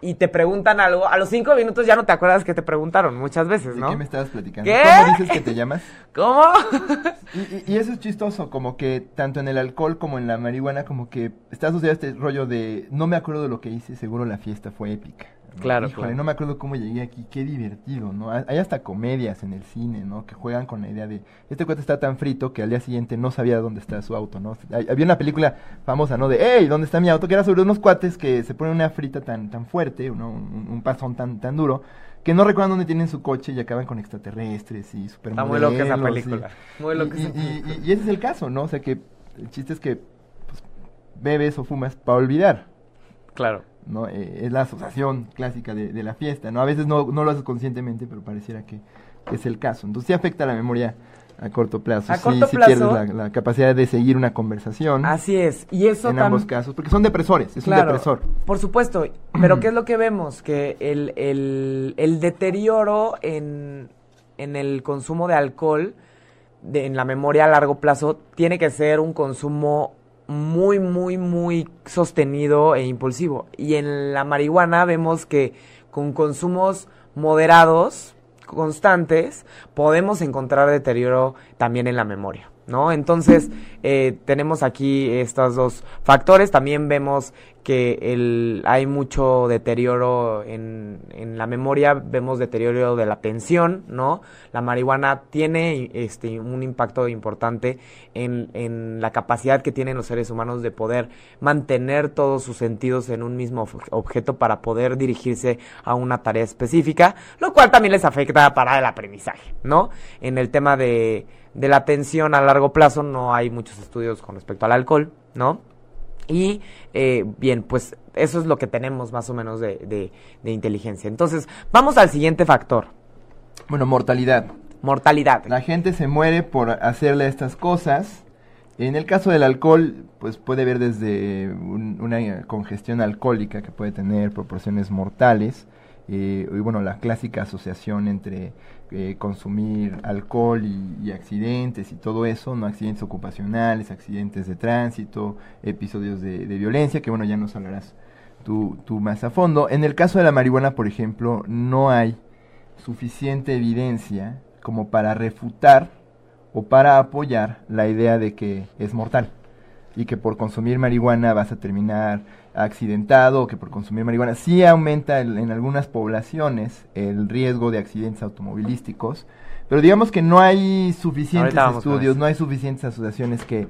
B: y te preguntan algo, a los cinco minutos ya no te acuerdas que te preguntaron muchas veces, ¿no?
C: ¿De qué me estabas platicando? ¿Cómo dices que te llamas?
B: ¿Cómo?
C: y, eso es chistoso, como que tanto en el alcohol como en la marihuana, como que está asociado este rollo de no me acuerdo de lo que hice, seguro la fiesta fue épica.
B: Claro,
C: Híjole,
B: claro.
C: no me acuerdo cómo llegué aquí, qué divertido, ¿no? Hay hasta comedias en el cine, ¿no? Que juegan con la idea de, este cuate está tan frito que al día siguiente no sabía dónde está su auto, ¿no? Hay- Había una película famosa, ¿no? De, hey, ¿dónde está mi auto? Que era sobre unos cuates que se ponen una frita tan, tan fuerte, ¿no? Un, un pasón tan, tan duro, que no recuerdan dónde tienen su coche y acaban con extraterrestres y
B: Está muy loca esa
C: supermodelos y-
B: película. Muy loca
C: y,
B: esa
C: y- y- y ese es el caso, ¿no? O sea que el chiste es que pues, bebes o fumas para olvidar,
B: Claro.
C: ¿No? Eh, es la asociación clásica de, de la fiesta, ¿no? A veces no, no lo haces conscientemente, pero pareciera que, que es el caso. Entonces sí afecta la memoria a corto plazo.
B: A
C: sí,
B: corto
C: sí
B: plazo.
C: pierdes la, la capacidad de seguir una conversación
B: Así es. Y eso
C: en ambos casos, porque son depresores, es un depresor.
B: Por supuesto, pero *clears throat* ¿qué es lo que vemos? Que el, el, el deterioro en, en el consumo de alcohol, de, en la memoria a largo plazo, tiene que ser un consumo muy, muy, muy sostenido e impulsivo. Y en la marihuana vemos que con consumos moderados, constantes, podemos encontrar deterioro también en la memoria, ¿no? Entonces, eh, tenemos aquí estos dos factores. También vemos que el, hay mucho deterioro en, en la memoria, vemos deterioro de la atención, ¿no? La marihuana tiene este, un impacto importante en, en la capacidad que tienen los seres humanos de poder mantener todos sus sentidos en un mismo ob- objeto para poder dirigirse a una tarea específica, lo cual también les afecta para el aprendizaje, ¿no? En el tema de, de la atención a largo plazo no hay muchos estudios con respecto al alcohol, ¿no? Y eh, bien, pues eso es lo que tenemos más o menos de, de- de inteligencia. Entonces, vamos al siguiente factor,
C: Bueno, mortalidad.
B: mortalidad.
C: La gente se muere por hacerle estas cosas. En el caso del alcohol, pues puede haber desde un- una congestión alcohólica que puede tener proporciones mortales. eh, y bueno, la clásica asociación entre eh, consumir alcohol y, accidentes y todo eso, no accidentes ocupacionales, accidentes de tránsito, episodios de, de violencia, que bueno, ya nos hablarás tú, tú más a fondo. En el caso de la marihuana, por ejemplo, no hay suficiente evidencia como para refutar o para apoyar la idea de que es mortal y que por consumir marihuana vas a terminar accidentado o que por consumir marihuana sí aumenta el- en algunas poblaciones el riesgo de accidentes automovilísticos, pero digamos que no hay suficientes estudios, no hay suficientes asociaciones que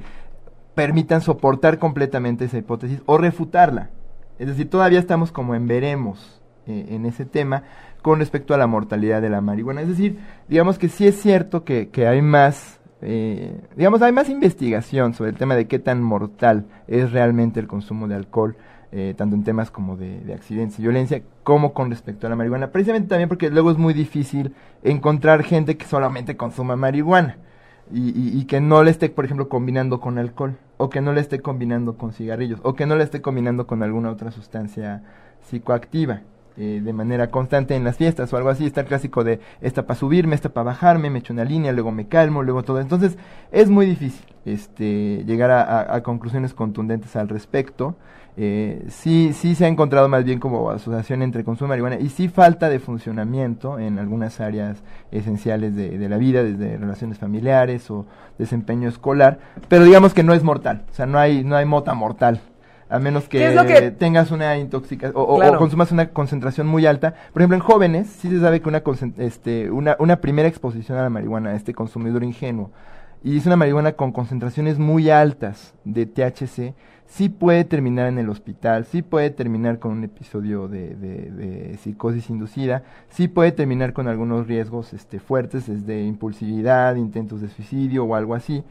C: permitan soportar completamente esa hipótesis o refutarla. Es decir, todavía estamos como en veremos eh, en ese tema con respecto a la mortalidad de la marihuana. Es decir, digamos que sí es cierto que, que hay más, eh, digamos, hay más investigación sobre el tema de qué tan mortal es realmente el consumo de alcohol, eh, tanto en temas como de, de accidentes y violencia, como con respecto a la marihuana. Precisamente también porque luego es muy difícil encontrar gente que solamente consuma marihuana. Y- y que no le esté, por ejemplo, combinando con alcohol, o que no le esté combinando con cigarrillos, o que no le esté combinando con alguna otra sustancia psicoactiva eh, de manera constante en las fiestas o algo así. Está el clásico de esta para subirme, esta para bajarme, me echo una línea, luego me calmo, luego todo. Entonces es muy difícil este, llegar a, conclusiones contundentes al respecto. Eh, sí, sí se ha encontrado más bien como asociación entre consumo de marihuana y sí falta de funcionamiento en algunas áreas esenciales de, de la vida, desde relaciones familiares o desempeño escolar, pero digamos que no es mortal, o sea, no hay, no hay mota mortal, a menos que,
B: ¿Qué es lo que-
C: tengas una intoxicación o, o-
B: Claro.
C: o consumas una concentración muy alta. Por ejemplo, en jóvenes sí se sabe que una, este, una, una primera exposición a la marihuana, a este consumidor ingenuo, y es una marihuana con concentraciones muy altas de THC, sí puede terminar en el hospital, sí puede terminar con un episodio de, de- de psicosis inducida, sí puede terminar con algunos riesgos este, fuertes, desde impulsividad, intentos de suicidio o algo así,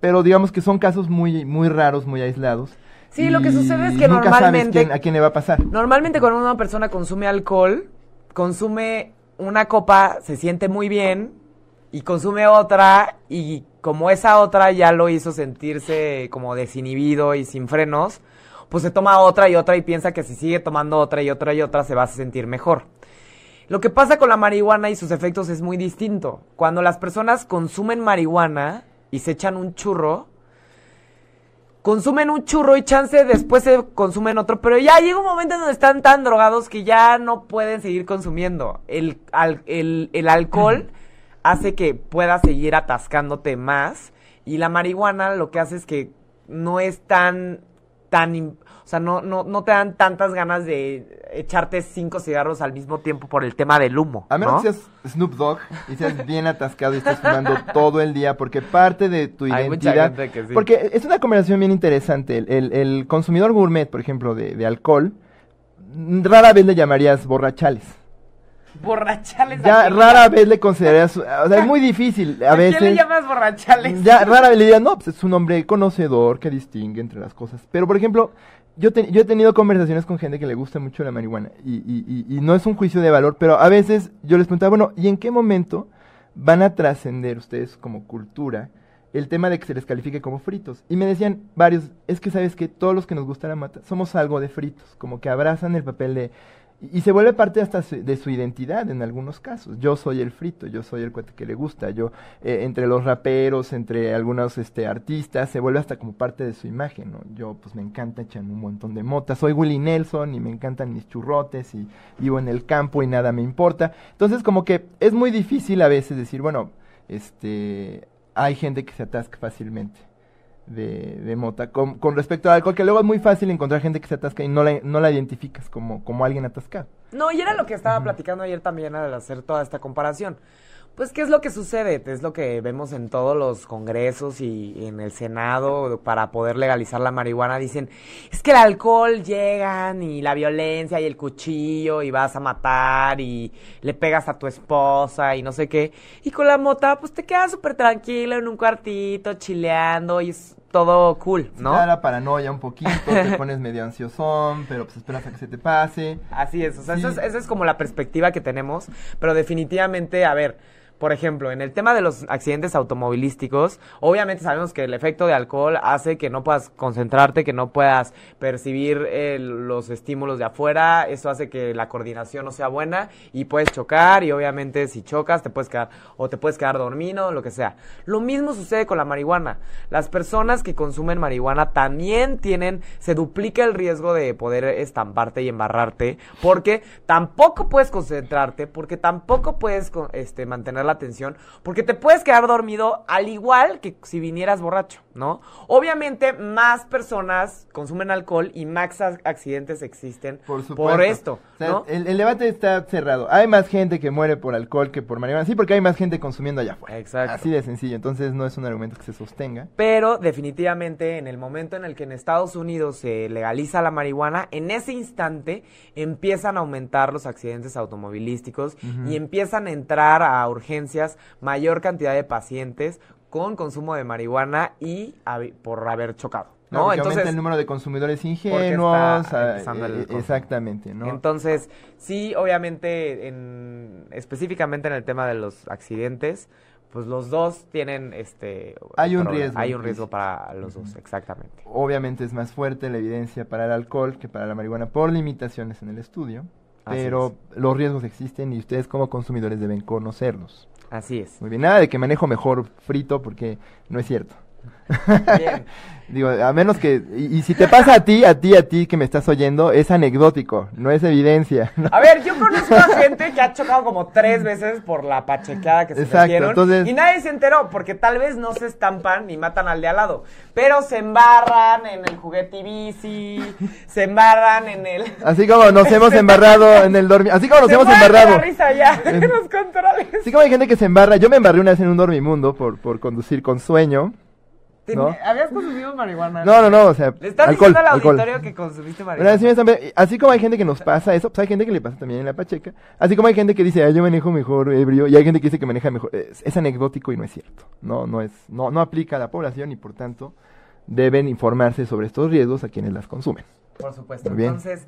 C: pero digamos que son casos muy, muy raros, muy aislados.
B: Sí, lo que sucede es que
C: nunca sabes
B: normalmente-
C: quién- a quién le va a pasar.
B: Normalmente cuando una persona consume alcohol, consume una copa, se siente muy bien y consume otra y como esa otra ya lo hizo sentirse como desinhibido y sin frenos, pues se toma otra y otra y piensa que si sigue tomando otra y otra y otra se va a sentir mejor. Lo que pasa con la marihuana y sus efectos es muy distinto. Cuando las personas consumen marihuana y se echan un churro, consumen un churro y chance después se consumen otro, pero ya llega un momento en donde están tan drogados que ya no pueden seguir consumiendo. El, al- el, el alcohol hace que puedas seguir atascándote más y la marihuana lo que hace es que no es tan tan... O sea, no, no, no te dan tantas ganas de echarte cinco cigarros al mismo tiempo por el tema del humo,
C: A menos
B: ¿no?
C: que seas Snoop Dogg y seas bien atascado y estés fumando *laughs* todo el día, porque parte de tu
B: Hay mucha
C: identidad.
B: gente que sí.
C: Porque es una conversación bien interesante. El, el- el consumidor gourmet, por ejemplo, de, de alcohol, rara vez le llamarías borrachales.
B: Borrachales.
C: Ya
B: ¿a quién
C: rara vez le considerarías. O sea, es *laughs* muy difícil. A
B: ¿A quién le
C: veces.
B: llamas borrachales?
C: Ya rara vez le dirían, no, pues es un hombre conocedor que distingue entre las cosas. Pero, por ejemplo, yo, yo he tenido conversaciones con gente que le gusta mucho la marihuana y, y- y- y no es un juicio de valor, pero a veces yo les preguntaba, bueno, ¿y en qué momento van a trascender ustedes como cultura el tema de que se les califique como fritos? Y me decían varios, es que sabes que todos los que nos gusta la mata somos algo de fritos, como que abrazan el papel de... Y se vuelve parte hasta su- de su identidad en algunos casos. Yo soy el frito, yo soy el cuate que le gusta. Yo, eh, entre los raperos, entre algunos este, artistas, se vuelve hasta como parte de su imagen. ¿no? Yo, pues me encanta echarme un montón de motas. Soy Willie Nelson y me encantan mis churrotes y vivo en el campo y nada me importa. Entonces, como que es muy difícil a veces decir, bueno, este, hay gente que se atasca fácilmente de, de mota. Con, con respecto al alcohol, que luego es muy fácil encontrar gente que se atasca y no la, no la identificas como, como alguien atascado.
B: No, y era lo que estaba platicando ayer también al hacer toda esta comparación. Pues, ¿qué es lo que sucede? Es lo que vemos en todos los congresos y en el Senado para poder legalizar la marihuana. Dicen, es que el alcohol llegan y la violencia y el cuchillo y vas a matar y le pegas a tu esposa y no sé qué. Y con la mota, pues te quedas súper tranquilo en un cuartito, chileando y es todo cool,
C: ¿no? da la paranoia un poquito, te *laughs* pones medio ansiosón, pero pues esperas a que se te pase.
B: Así es, o sea,
C: Sí.
B: esa, es, es como la perspectiva que tenemos, pero definitivamente, a ver, por ejemplo, en el tema de los accidentes automovilísticos, obviamente sabemos que el efecto de alcohol hace que no puedas concentrarte, que no puedas percibir eh, los estímulos de afuera, eso hace que la coordinación no sea buena y puedes chocar y obviamente si chocas te puedes quedar o te puedes quedar dormido, lo que sea. Lo mismo sucede con la marihuana. Las personas que consumen marihuana también tienen, se duplica el riesgo de poder estamparte y embarrarte, porque tampoco puedes concentrarte, porque tampoco puedes este, mantener la atención, porque te puedes quedar dormido al igual que si vinieras borracho, ¿no? Obviamente más personas consumen alcohol y más ac- accidentes existen
C: Por
B: esto,
C: O sea,
B: ¿no?
C: el, el debate está cerrado. Hay más gente que muere por alcohol que por marihuana. Sí, porque hay más gente consumiendo allá afuera.
B: Exacto.
C: Así de sencillo. Entonces no es un argumento que se sostenga.
B: Pero definitivamente en el momento en el que en Estados Unidos se legaliza la marihuana, en ese instante empiezan a aumentar los accidentes automovilísticos y empiezan a entrar a urgencias mayor cantidad de pacientes con consumo de marihuana y por haber chocado.
C: No,
B: Entonces,
C: aumenta el número de consumidores ingenuos. ah, eh, exactamente, ¿no?
B: Entonces, sí, obviamente, en, específicamente en el tema de los accidentes, pues los dos tienen este
C: Hay un
B: problema.
C: riesgo
B: Hay un riesgo para los dos, exactamente.
C: Obviamente es más fuerte la evidencia para el alcohol que para la marihuana por limitaciones en el estudio. Pero los riesgos existen y ustedes como consumidores deben conocerlos.
B: Así es.
C: Muy bien, nada de que manejo mejor frito porque no es cierto.
B: Bien.
C: Digo, a menos que, y, y si te pasa a ti, a ti, a ti que me estás oyendo, es anecdótico, no es evidencia. ¿no?
B: A ver, yo conozco a gente que ha chocado como tres veces por la pachequeada que se
C: Exacto,
B: metieron
C: entonces-
B: y nadie se enteró porque tal vez no se estampan ni matan al de al lado, pero se embarran en el juguete y bici, se embarran en el
C: Así como nos hemos embarrado en el dormi, así como nos
B: Se
C: hemos embarrado.
B: la risa ya *laughs*
C: En-
B: en los controles.
C: Así como hay gente que se embarra, yo me embarré una vez en un dormimundo por, por conducir con sueño.
B: ¿Habías consumido marihuana?
C: No, no, no, o sea,
B: Le estás
C: alcohol,
B: diciendo al
C: alcohol.
B: auditorio que consumiste
C: Bueno,
B: marihuana.
C: así, como hay gente que nos pasa eso, pues hay gente que le pasa también en la pacheca. Así como hay gente que dice, ah, yo manejo mejor ebrio, y hay gente que dice que maneja mejor. Es, es anecdótico y no es cierto. No, no es, no, no aplica a la población y por tanto deben informarse sobre estos riesgos a quienes las consumen.
B: Por supuesto.
C: Muy bien.
B: Entonces,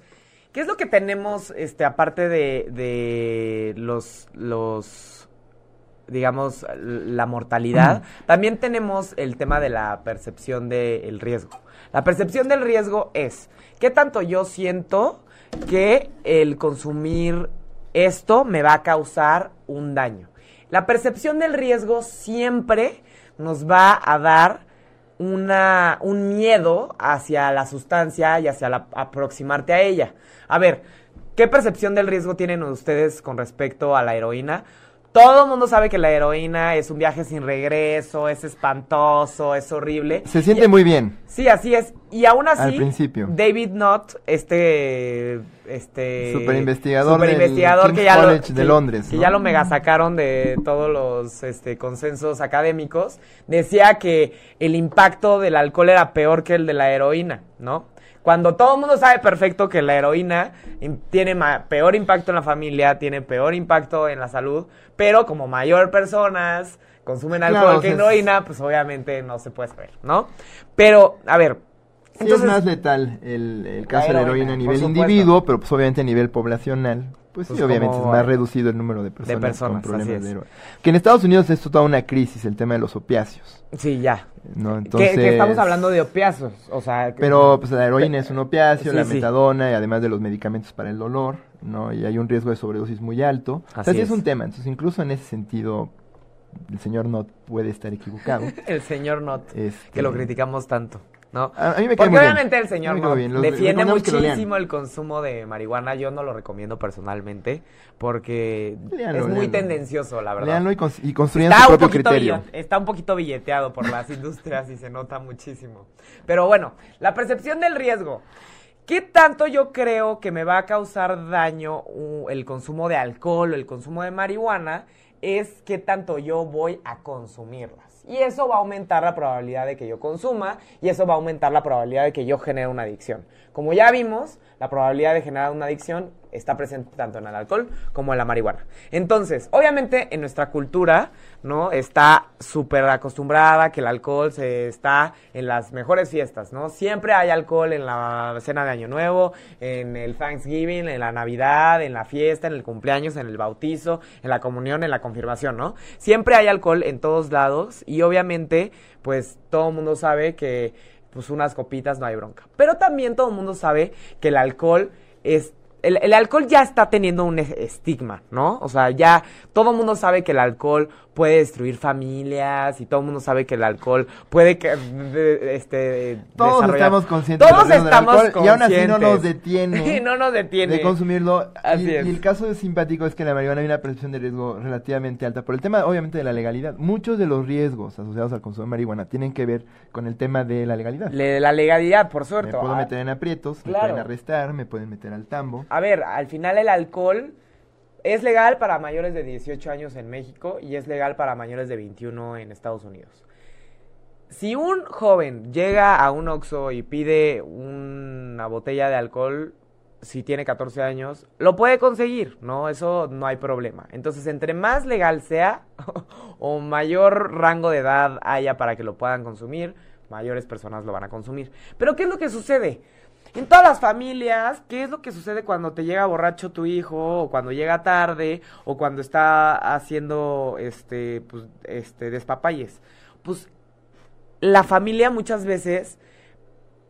B: ¿qué es lo que tenemos, este, aparte de, de los, los, digamos, la mortalidad? También tenemos el tema de la percepción del riesgo. La percepción del riesgo es, ¿qué tanto yo siento que el consumir esto me va a causar un daño? La percepción del riesgo siempre nos va a dar una, un miedo hacia la sustancia y hacia la, aproximarte a ella. A ver, ¿qué percepción del riesgo tienen ustedes con respecto a la heroína? Todo el mundo sabe que la heroína es un viaje sin regreso, es espantoso, es horrible.
C: Se siente muy bien.
B: Sí, así es. Y aún así,
C: Al principio.
B: David Knott, este, este
C: Super investigador King's
B: que ya lo,
C: de Londres,
B: que
C: ¿no?
B: ya lo mega sacaron de todos los este, consensos académicos, decía que el impacto del alcohol era peor que el de la heroína, ¿no? Cuando todo el mundo sabe perfecto que la heroína tiene peor impacto en la familia, tiene peor impacto en la salud, pero como mayor personas consumen
C: Claro,
B: alcohol
C: o
B: que
C: sea,
B: heroína, pues obviamente no se puede saber, ¿no? Pero, a ver,
C: Sí
B: entonces,
C: es más letal el, el caso de la
B: heroína,
C: a nivel individuo, pero pues obviamente a nivel poblacional, pues,
B: Pues
C: sí, obviamente es más reducido el número de personas,
B: personas,
C: con problemas
B: así
C: de. Que en Estados Unidos es toda una crisis el tema de los opiáceos,
B: sí, ya.
C: ¿no? Entonces,
B: que, estamos hablando de opiáceos, o sea... que-
C: Pero pues la heroína es un opiáceo,
B: Sí,
C: la
B: sí.
C: metadona y además de los medicamentos para el dolor, ¿no? Y hay un riesgo de sobredosis muy alto. o sea,
B: Así
C: sí es
B: es.
C: un tema. Entonces, incluso en ese sentido, el señor no puede estar equivocado. *laughs*
B: El señor Not,
C: Este-
B: que lo criticamos tanto, ¿no?
C: A, mí me
B: Porque
C: muy bien.
B: obviamente el señor.
C: Los-
B: defiende muchísimo el consumo de marihuana. Yo no lo recomiendo personalmente porque es muy tendencioso, la verdad.
C: Leanlo y, cons- y construyan
B: Está
C: su propio criterio.
B: está un poquito billeteado por las industrias y se nota muchísimo. Pero bueno, la percepción del riesgo. ¿Qué tanto yo creo que me va a causar daño uh, el consumo de alcohol o el consumo de marihuana? Es qué tanto yo voy a consumirlas. Y eso va a aumentar la probabilidad de que yo consuma y eso va a aumentar la probabilidad de que yo genere una adicción. Como ya vimos, la probabilidad de generar una adicción está presente tanto en el alcohol como en la marihuana. Entonces, obviamente en nuestra cultura, ¿no? Está súper acostumbrada que el alcohol se está en las mejores fiestas, ¿no? Siempre hay alcohol en la cena de Año Nuevo, en el Thanksgiving, en la Navidad, en la fiesta, en el cumpleaños, en el bautizo, en la comunión, en la confirmación, ¿no? Siempre hay alcohol en todos lados y obviamente, pues todo el mundo sabe que pues unas copitas no hay bronca. Pero también todo el mundo sabe que el alcohol es el, el alcohol ya está teniendo un es- estigma, ¿no? O sea, ya todo el mundo sabe que el alcohol puede destruir familias y todo el mundo sabe que el alcohol puede que de- este
C: Todos estamos conscientes
B: Todos
C: de
B: estamos
C: alcohol y aún así no nos
B: conscientes.
C: detiene *laughs*
B: no nos detiene.
C: de consumirlo.
B: Así
C: y,
B: es.
C: y el caso simpático es que en la marihuana hay una percepción de riesgo relativamente alta. Por el tema, obviamente, de la legalidad. Muchos de los riesgos asociados al consumo de marihuana tienen que ver con el tema de la legalidad.
B: Le- la legalidad, por
C: me
B: suerte.
C: puedo
B: Ah,
C: meter en aprietos, me pueden arrestar, me pueden meter al tambo.
B: A ver, al final el alcohol es legal para mayores de 18 años en México y es legal para mayores de 21 en Estados Unidos. Si un joven llega a un Oxxo y pide una botella de alcohol, si tiene 14 años, lo puede conseguir, ¿no? Eso no hay problema. Entonces, entre más legal sea *laughs* o mayor rango de edad haya para que lo puedan consumir, mayores personas lo van a consumir. Pero, ¿qué es lo que sucede? En todas las familias, ¿qué es lo que sucede cuando te llega borracho tu hijo, o cuando llega tarde, o cuando está haciendo este, pues, este, despapalles? Pues la familia muchas veces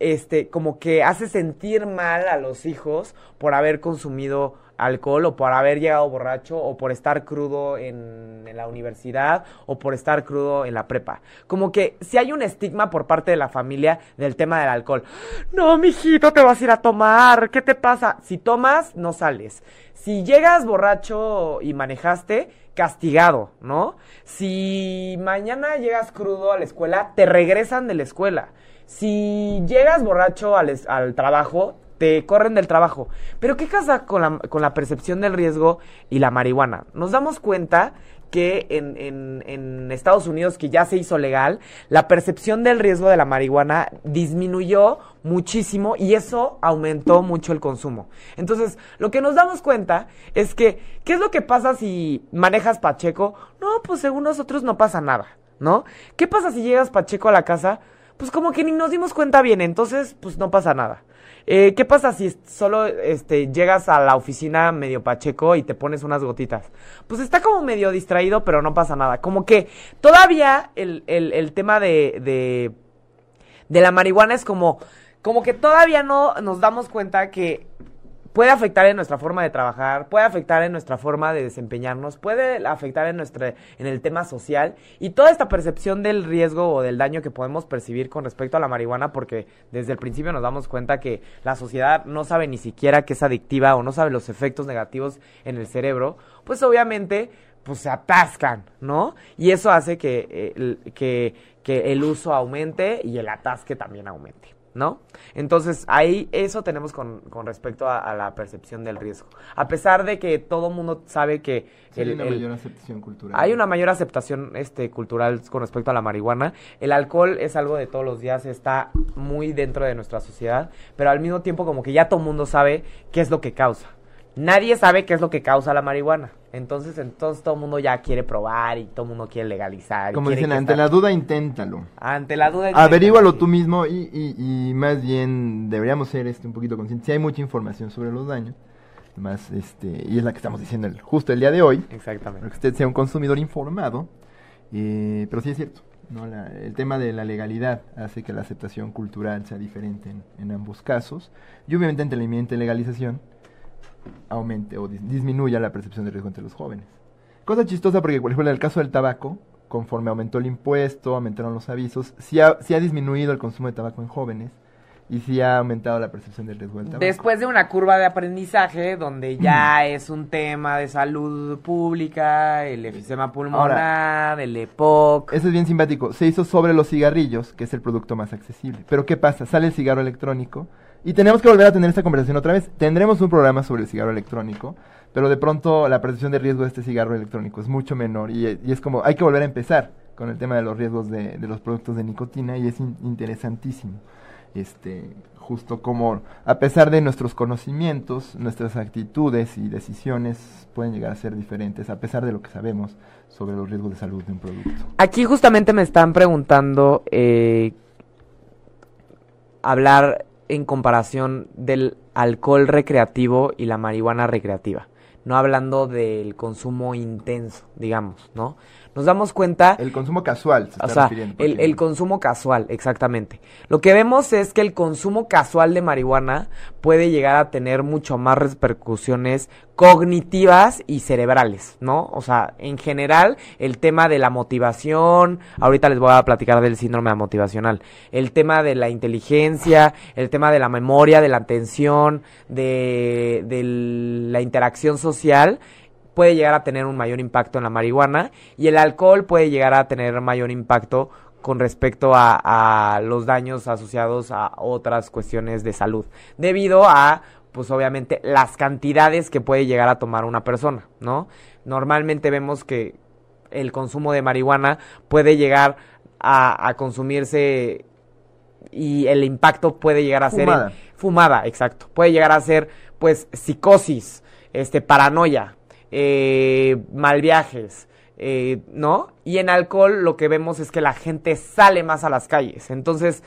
B: este como que hace sentir mal a los hijos por haber consumido alcohol o por haber llegado borracho o por estar crudo en, la universidad o por estar crudo en la prepa. Como que si hay un estigma por parte de la familia del tema del alcohol. No, mijito, te vas a ir a tomar. ¿Qué te pasa? Si tomas, no sales. Si llegas borracho y manejaste, castigado, ¿no? Si mañana llegas crudo a la escuela, te regresan de la escuela. Si llegas borracho al, al trabajo, te corren del trabajo. Pero ¿qué pasa con la, con la percepción del riesgo y la marihuana? Nos damos cuenta que en, en- en Estados Unidos, que ya se hizo legal, la percepción del riesgo de la marihuana disminuyó muchísimo y eso aumentó mucho el consumo. Entonces, lo que nos damos cuenta es que, ¿qué es lo que pasa si manejas Pacheco? No, pues según nosotros no pasa nada, ¿no? ¿Qué pasa si llegas Pacheco a la casa? Pues como que ni nos dimos cuenta bien, entonces pues no pasa nada. Eh, ¿Qué pasa si solo este, llegas a la oficina medio pacheco y te pones unas gotitas? Pues está como medio distraído, pero no pasa nada. Como que todavía el, el- el tema de, de, de la marihuana es como, como que todavía no nos damos cuenta que puede afectar en nuestra forma de trabajar, puede afectar en nuestra forma de desempeñarnos, puede afectar en nuestra en el tema social y toda esta percepción del riesgo o del daño que podemos percibir con respecto a la marihuana porque desde el principio nos damos cuenta que la sociedad no sabe ni siquiera que es adictiva o no sabe los efectos negativos en el cerebro, pues obviamente pues se atascan, ¿no? Y eso hace que, eh, que, que el uso aumente y el atasque también aumente. ¿No? Entonces, ahí eso tenemos con, con respecto a, a, la percepción del riesgo. A pesar de que todo mundo sabe que...
C: Sí, el, hay una el, mayor aceptación cultural.
B: Hay una mayor aceptación este, cultural con respecto a la marihuana. El alcohol es algo de todos los días, está muy dentro de nuestra sociedad, pero al mismo tiempo como que ya todo mundo sabe qué es lo que causa. Nadie sabe qué es lo que causa la marihuana. Entonces, entonces todo el mundo ya quiere probar y todo el mundo quiere legalizar.
C: Como dicen, ante está... la duda, inténtalo.
B: Ante la duda,
C: inténtalo. Averígualo tú mismo y, y, y, más bien deberíamos ser este un poquito conscientes. Si hay mucha información sobre los daños, más este y es la que estamos diciendo el, justo el día de hoy.
B: Exactamente.
C: Para que usted sea un consumidor informado. Eh, pero sí es cierto. ¿no? La, el tema de la legalidad hace que la aceptación cultural sea diferente en, en ambos casos. Y obviamente ante la inminente legalización aumente o dis disminuya la percepción de riesgo entre los jóvenes. Cosa chistosa porque, por ejemplo, en el caso del tabaco, conforme aumentó el impuesto, aumentaron los avisos, sí ha, sí ha disminuido el consumo de tabaco en jóvenes y sí ha aumentado la percepción del riesgo del tabaco.
B: Después de una curva de aprendizaje donde ya es un tema de salud pública, el efisema pulmonar, Ahora, el EPOC.
C: Eso es bien simpático. Se hizo sobre los cigarrillos, que es el producto más accesible. Pero ¿qué pasa? Sale el cigarro electrónico y tenemos que volver a tener esta conversación otra vez. Tendremos un programa sobre el cigarro electrónico, pero de pronto la percepción de riesgo de este cigarro electrónico es mucho menor y, y es como, hay que volver a empezar con el tema de los riesgos de, de los productos de nicotina y es in, interesantísimo. Este, justo como a pesar de nuestros conocimientos, nuestras actitudes y decisiones pueden llegar a ser diferentes, a pesar de lo que sabemos sobre los riesgos de salud de un producto.
B: Aquí justamente me están preguntando eh, hablar en comparación del alcohol recreativo y la marihuana recreativa. No hablando del consumo intenso, digamos, ¿no? Nos damos cuenta...
C: El consumo casual, se
B: o sea, el, el, consumo casual, exactamente. Lo que vemos es que el consumo casual de marihuana puede llegar a tener mucho más repercusiones cognitivas y cerebrales, ¿no? O sea, en general, el tema de la motivación, ahorita les voy a platicar del síndrome motivacional, el tema de la inteligencia, el tema de la memoria, de la atención, de, de la interacción social, puede llegar a tener un mayor impacto en la marihuana y el alcohol puede llegar a tener mayor impacto con respecto a, a, los daños asociados a otras cuestiones de salud, debido a, pues obviamente, las cantidades que puede llegar a tomar una persona, ¿no? Normalmente vemos que el consumo de marihuana puede llegar a, a consumirse y el impacto puede llegar a
C: fumada.
B: ser fumada, exacto, puede llegar a ser pues psicosis, este paranoia, eh, mal viajes, eh, ¿no? Y en alcohol lo que vemos es que la gente sale más a las calles. Entonces,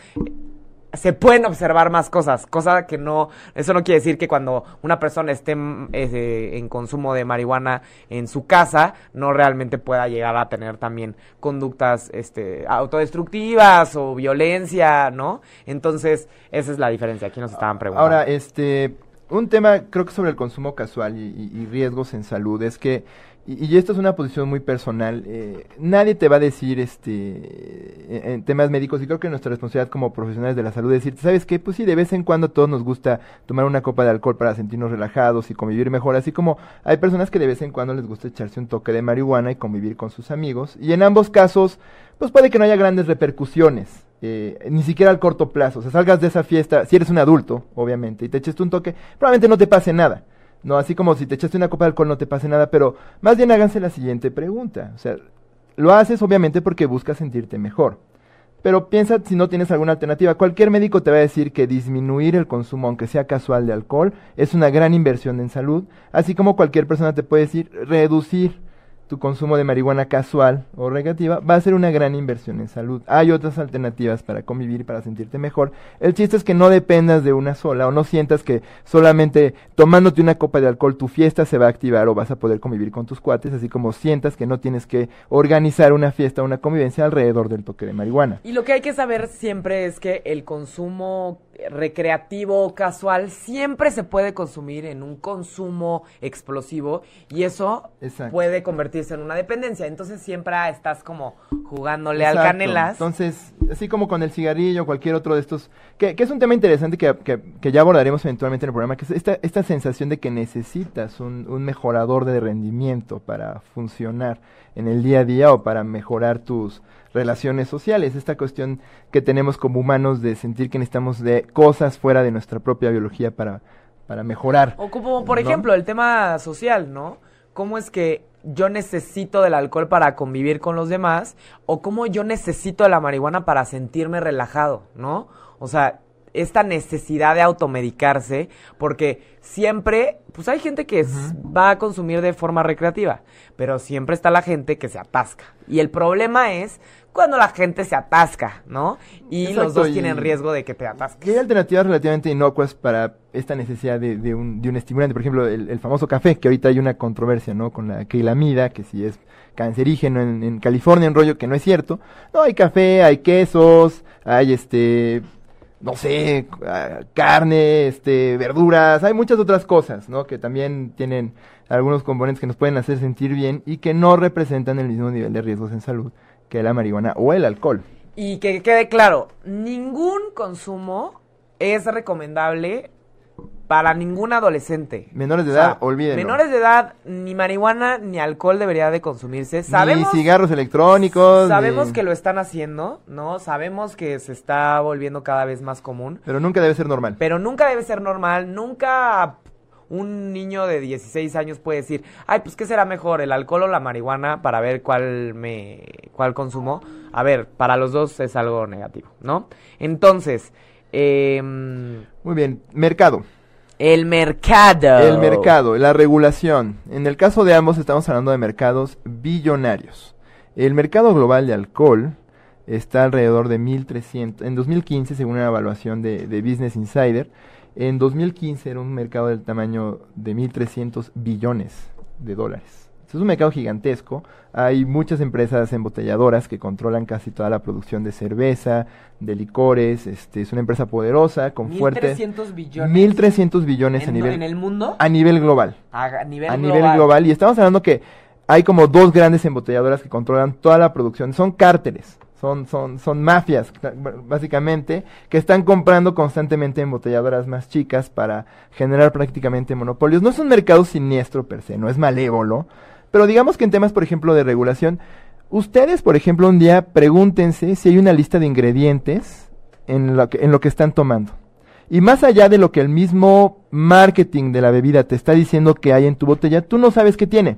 B: se pueden observar más cosas, cosa que no, eso no quiere decir que cuando una persona esté eh, en consumo de marihuana en su casa, no realmente pueda llegar a tener también conductas este, autodestructivas o violencia, ¿no? Entonces, esa es la diferencia, aquí nos estaban preguntando.
C: Ahora, este, un tema creo que sobre el consumo casual y, y, riesgos en salud es que y, esto es una posición muy personal. Eh, nadie te va a decir este en, temas médicos y creo que nuestra responsabilidad como profesionales de la salud es decir, ¿sabes qué? Pues sí, de vez en cuando a todos nos gusta tomar una copa de alcohol para sentirnos relajados y convivir mejor, así como hay personas que de vez en cuando les gusta echarse un toque de marihuana y convivir con sus amigos. Y en ambos casos, pues puede que no haya grandes repercusiones. Eh, ni siquiera al corto plazo. O sea, salgas de esa fiesta, si eres un adulto, obviamente, y te echaste un toque, probablemente no te pase nada. No, así como si te echaste una copa de alcohol no te pase nada, pero más bien háganse la siguiente pregunta. O sea, lo haces obviamente porque buscas sentirte mejor. Pero piensa si no tienes alguna alternativa. Cualquier médico te va a decir que disminuir el consumo, aunque sea casual, de alcohol es una gran inversión en salud. Así como cualquier persona te puede decir reducir tu consumo de marihuana casual o recreativa va a ser una gran inversión en salud. Hay otras alternativas para convivir, para sentirte mejor. El chiste es que no dependas de una sola o no sientas que solamente tomándote una copa de alcohol tu fiesta se va a activar o vas a poder convivir con tus cuates, así como sientas que no tienes que organizar una fiesta, una convivencia alrededor del toque de marihuana.
B: Y lo que hay que saber siempre es que el consumo recreativo o casual siempre se puede consumir en un consumo explosivo y eso
C: Exacto.
B: puede convertir convertirse en una dependencia. Entonces siempre estás como jugándole al canelas.
C: Entonces, así como con el cigarrillo, cualquier otro de estos, que, que es un tema interesante que, que- que ya abordaremos eventualmente en el programa, que es esta, esta sensación de que necesitas un, un mejorador de rendimiento para funcionar en el día a día o para mejorar tus relaciones sociales. Esta cuestión que tenemos como humanos de sentir que necesitamos de cosas fuera de nuestra propia biología para, para mejorar.
B: O como, por
C: ¿no?
B: ejemplo, el tema social, ¿no? ¿Cómo es que yo necesito del alcohol para convivir con los demás? ¿O cómo yo necesito de la marihuana para sentirme relajado, ¿no? O sea, esta necesidad de automedicarse, porque siempre, pues hay gente que va a consumir de forma recreativa, pero siempre está la gente que se atasca. Y el problema es cuando la gente se atasca, ¿no? Y los dos
C: y-
B: tienen riesgo de que te atasques.
C: Que hay alternativas relativamente inocuas para esta necesidad de, de un, de un estimulante. Por ejemplo, el, el famoso café, que ahorita hay una controversia, ¿no? Con la acrilamida, que si es cancerígeno en, en California, en rollo que no es cierto. No, hay café, hay quesos, hay este, no sé, ah, carne, este, verduras, hay muchas otras cosas, ¿no? Que también tienen algunos componentes que nos pueden hacer sentir bien y que no representan el mismo nivel de riesgos en salud que la marihuana o el alcohol.
B: Y que quede claro, ningún consumo es recomendable para ningún adolescente.
C: Menores de
B: O sea,
C: edad, olvídenlo.
B: Menores de edad, ni marihuana ni alcohol debería de consumirse. Sabemos,
C: Ni cigarros electrónicos.
B: sabemos
C: ni-
B: que lo están haciendo, ¿no? Sabemos que se está volviendo cada vez más común.
C: Pero nunca debe ser normal.
B: Pero nunca debe ser normal, nunca un niño de 16 años puede decir, ay, pues ¿qué será mejor, el alcohol o la marihuana para ver cuál me, cuál consumo? A ver, para los dos es algo negativo, ¿no? Entonces, em,
C: Muy bien, mercado.
B: el mercado.
C: El mercado, la regulación. En el caso de ambos estamos hablando de mercados billonarios. El mercado global de alcohol está alrededor de 1.300. En 2015, según una evaluación de, de Business Insider, en 2015 era un mercado del tamaño de 1.300 billones de dólares. Es un mercado gigantesco. Hay muchas empresas embotelladoras que controlan casi toda la producción de cerveza, de licores. Este, es una empresa poderosa, con fuertes...
B: 1.300 billones.
C: 1.300 billones a
B: ¿En,
C: nivel,
B: en el mundo?
C: a nivel global.
B: A, a nivel
C: a
B: global.
C: nivel global. Y estamos hablando que hay como dos grandes embotelladoras que controlan toda la producción. Son cárteles, son, son, son mafias, ca- básicamente, que están comprando constantemente embotelladoras más chicas para generar prácticamente monopolios. No es un mercado siniestro per se, no es malévolo. Pero digamos que en temas, por ejemplo, de regulación, ustedes, por ejemplo, un día pregúntense si hay una lista de ingredientes en lo que, en lo que están tomando. Y más allá de lo que el mismo marketing de la bebida te está diciendo que hay en tu botella, tú no sabes qué tiene.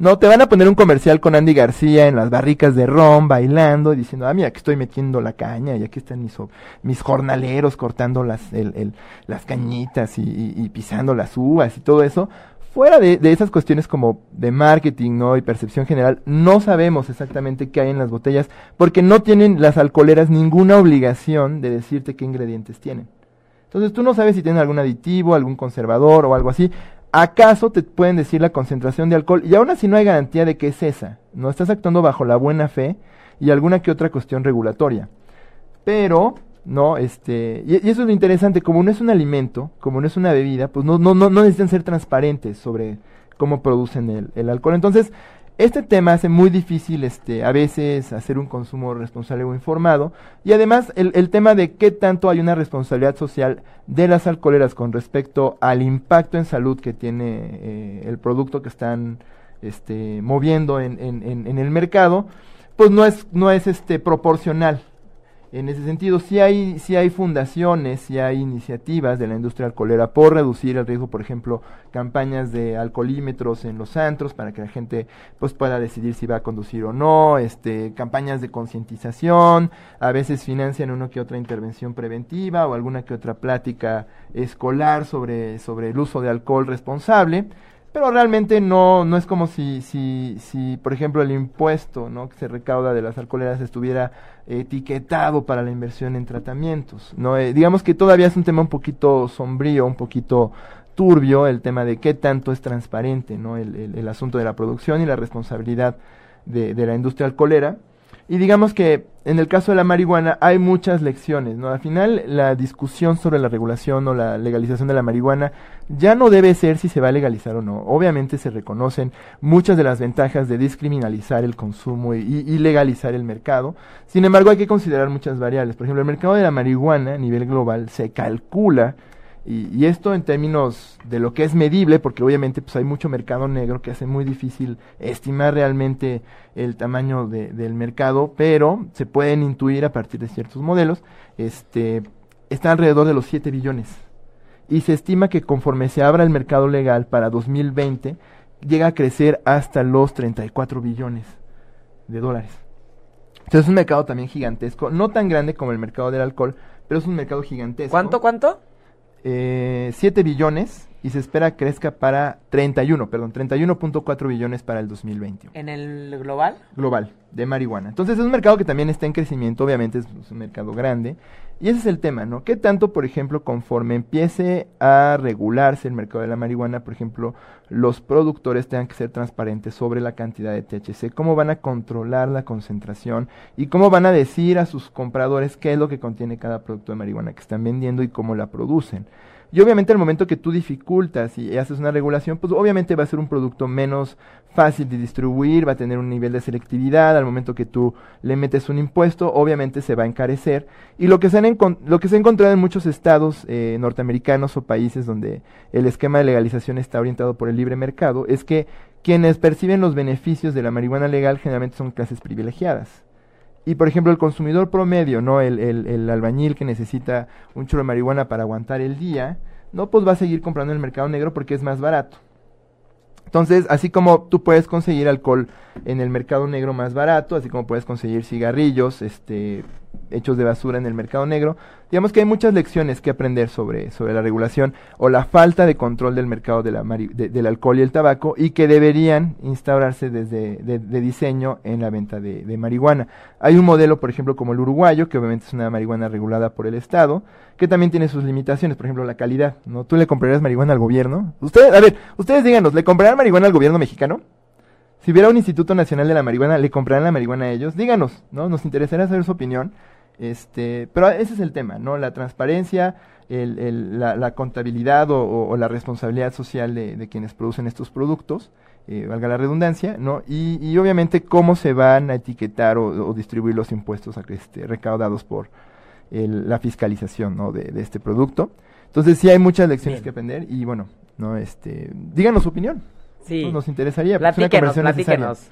C: No, te van a poner un comercial con Andy García en las barricas de ron, bailando, diciendo, ah, mira, que estoy metiendo la caña, y aquí están mis, mis jornaleros cortando las, las cañitas y pisando las uvas y todo eso. Fuera de, de esas cuestiones como de marketing, ¿no? Y percepción general, no sabemos exactamente qué hay en las botellas, porque no tienen las alcoholeras ninguna obligación de decirte qué ingredientes tienen. Entonces tú no sabes si tienen algún aditivo, algún conservador o algo así. ¿Acaso te pueden decir la concentración de alcohol? Y aún así no hay garantía de que es esa. No estás actuando bajo la buena fe y alguna que otra cuestión regulatoria. Pero, no, este, y, y eso es lo interesante, como no es un alimento, como no es una bebida, pues no, no, no, no necesitan ser transparentes sobre cómo producen el, el alcohol. Entonces, este tema hace muy difícil este, a veces hacer un consumo responsable o informado y además el, el tema de qué tanto hay una responsabilidad social de las alcoholeras con respecto al impacto en salud que tiene eh, el producto que están este, moviendo en, en, en, el mercado, pues no es, no es este, proporcional. En ese sentido, sí hay, sí hay fundaciones, sí hay iniciativas de la industria alcoholera por reducir el riesgo, por ejemplo, campañas de alcoholímetros en los antros para que la gente pues pueda decidir si va a conducir o no, este, campañas de concientización, a veces financian una que otra intervención preventiva o alguna que otra plática escolar sobre, sobre el uso de alcohol responsable. Pero realmente no, no es como si, si, si, por ejemplo, el impuesto ¿no? que se recauda de las alcoholeras estuviera etiquetado para la inversión en tratamientos. ¿no? Eh, digamos que todavía es un tema un poquito sombrío, un poquito turbio, el tema de qué tanto es transparente ¿no? el, el, asunto de la producción y la responsabilidad de, de la industria alcoholera. Y digamos que en el caso de la marihuana hay muchas lecciones, ¿no? Al final la discusión sobre la regulación o la legalización de la marihuana ya no debe ser si se va a legalizar o no. Obviamente se reconocen muchas de las ventajas de discriminalizar el consumo y, y legalizar el mercado. Sin embargo, hay que considerar muchas variables. Por ejemplo, el mercado de la marihuana a nivel global se calcula y, esto en términos de lo que es medible, porque obviamente pues hay mucho mercado negro que hace muy difícil estimar realmente el tamaño del mercado, pero se pueden intuir a partir de ciertos modelos, este, está alrededor de los 7 billones. Y se estima que conforme se abra el mercado legal para 2020, llega a crecer hasta los 34 billones de dólares. Entonces es un mercado también gigantesco, no tan grande como el mercado del alcohol, pero es un mercado gigantesco.
B: ¿Cuánto, cuánto?
C: Eh, 7 billones y se espera crezca para 31, perdón, 31.4 billones para el 2021.
B: ¿En el global?
C: Global, de marihuana. Entonces es un mercado que también está en crecimiento, obviamente es un mercado grande. Y ese es el tema, ¿no? ¿Qué tanto, por ejemplo, conforme empiece a regularse el mercado de la marihuana, por ejemplo, los productores tengan que ser transparentes sobre la cantidad de THC, cómo van a controlar la concentración y cómo van a decir a sus compradores qué es lo que contiene cada producto de marihuana que están vendiendo y cómo la producen? Y obviamente al momento que tú dificultas y haces una regulación, pues obviamente va a ser un producto menos fácil de distribuir, va a tener un nivel de selectividad, al momento que tú le metes un impuesto, obviamente se va a encarecer. Y lo que se, han lo que se ha encontrado en muchos estados eh, norteamericanos o países donde el esquema de legalización está orientado por el libre mercado, es que quienes perciben los beneficios de la marihuana legal generalmente son clases privilegiadas. Y por ejemplo, el consumidor promedio, ¿no? El, el, albañil que necesita un churro de marihuana para aguantar el día, no, pues va a seguir comprando en el mercado negro porque es más barato. Entonces, así como tú puedes conseguir alcohol en el mercado negro más barato, así como puedes conseguir cigarrillos, este, hechos de basura en el mercado negro. Digamos que hay muchas lecciones que aprender sobre, sobre la regulación o la falta de control del mercado de la del alcohol y el tabaco y que deberían instaurarse desde de, diseño en la venta de, de, marihuana. Hay un modelo, por ejemplo, como el uruguayo, que obviamente es una marihuana regulada por el Estado, que también tiene sus limitaciones, por ejemplo, la calidad. ¿no? ¿Tú le comprarías marihuana al gobierno? Ustedes, a ver, ustedes díganos, ¿le comprarían marihuana al gobierno mexicano? Si hubiera un Instituto Nacional de la Marihuana, ¿le comprarían la marihuana a ellos? Díganos, ¿no? Nos interesaría saber su opinión. Este, pero ese es el tema, ¿no? La transparencia, el, la, contabilidad o, la responsabilidad social de, quienes producen estos productos, eh, valga la redundancia, ¿no? Y, obviamente cómo se van a etiquetar o, distribuir los impuestos este, recaudados por la fiscalización, ¿no? De, este producto. Entonces sí hay muchas lecciones que aprender y bueno, ¿no? Este, díganos su opinión.
B: Sí.
C: nos interesaría.
B: Platíquenos, platíquenos.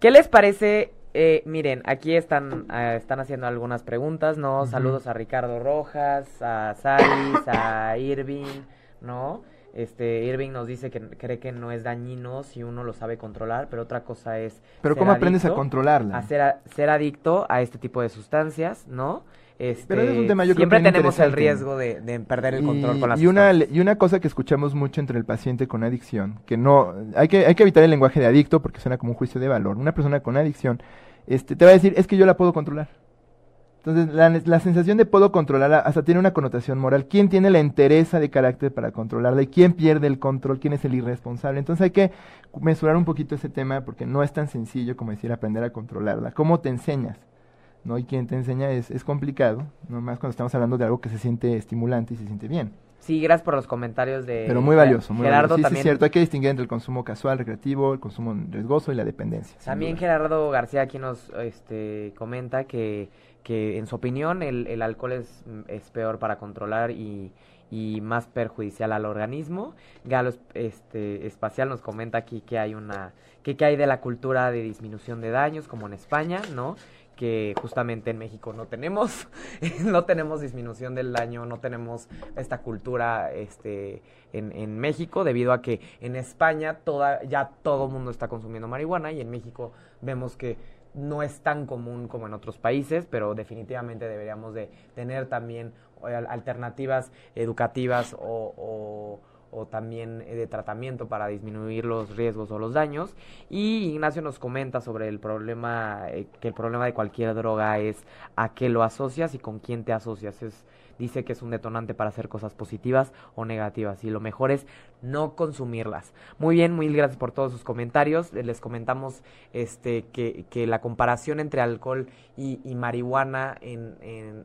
B: ¿Qué les parece eh, miren, aquí están, eh, están haciendo algunas preguntas, ¿no? Saludos a Ricardo Rojas, a Saris, *coughs* a Irving, ¿no? Este, Irving nos dice que cree que no es dañino si uno lo sabe controlar, pero otra cosa es...
C: Pero ¿cómo aprendes a controlarla?
B: A ser, ser adicto a este tipo de sustancias, ¿no?
C: Este, Pero es un tema
B: yo siempre tenemos el riesgo de, perder el control con las
C: y una y una cosa que escuchamos mucho entre el paciente con adicción, que no hay que hay que evitar el lenguaje de adicto porque suena como un juicio de valor. Una persona con adicción este te va a decir, "Es que yo la puedo controlar." Entonces, la, la, sensación de puedo controlarla hasta tiene una connotación moral. ¿Quién tiene la entereza de carácter para controlarla? ¿Y quién pierde el control? ¿Quién es el irresponsable? Entonces hay que mesurar un poquito ese tema porque no es tan sencillo como decir aprender a controlarla. ¿Cómo te enseñas? ¿No? Y quien te enseña es, es complicado, más cuando estamos hablando de algo que se siente estimulante y se siente bien.
B: Sí, gracias por los comentarios de...
C: Pero muy valioso, muy Gerardo valioso. Sí, es cierto, hay que distinguir entre el consumo casual, recreativo, el consumo riesgoso y la dependencia.
B: También Gerardo García aquí nos este, comenta que, que en su opinión el, el alcohol es, es peor para controlar y, y más perjudicial al organismo. Galo este, Espacial nos comenta aquí que hay una que, que hay de la cultura de disminución de daños como en España, ¿no? Que justamente en México no tenemos, *laughs* no tenemos disminución del daño, no tenemos esta cultura este, en, en México, debido a que en España toda, ya todo el mundo está consumiendo marihuana y en México vemos que no es tan común como en otros países, pero definitivamente deberíamos de tener también eh, alternativas educativas o o también eh, de tratamiento para disminuir los riesgos o los daños. Y Ignacio nos comenta sobre el problema, eh, que el problema de cualquier droga es a qué lo asocias y con quién te asocias. Es dice que es un detonante para hacer cosas positivas o negativas y lo mejor es no consumirlas. Muy bien, muy gracias por todos sus comentarios. Les comentamos este que, que la comparación entre alcohol y, marihuana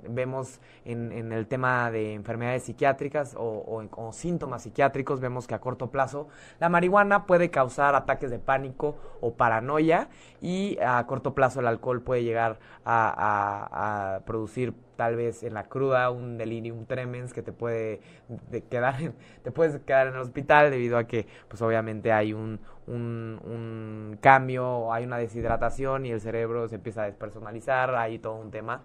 B: vemos en, el tema de enfermedades psiquiátricas o síntomas psiquiátricos, vemos que a corto plazo la marihuana puede causar ataques de pánico o paranoia y a corto plazo el alcohol puede llegar a, producir tal vez en la cruda un delirium tremens que te puede quedar *laughs* te puedes quedar en el hospital debido a que pues obviamente hay un, un, un cambio hay una deshidratación y el cerebro se empieza a despersonalizar hay todo un tema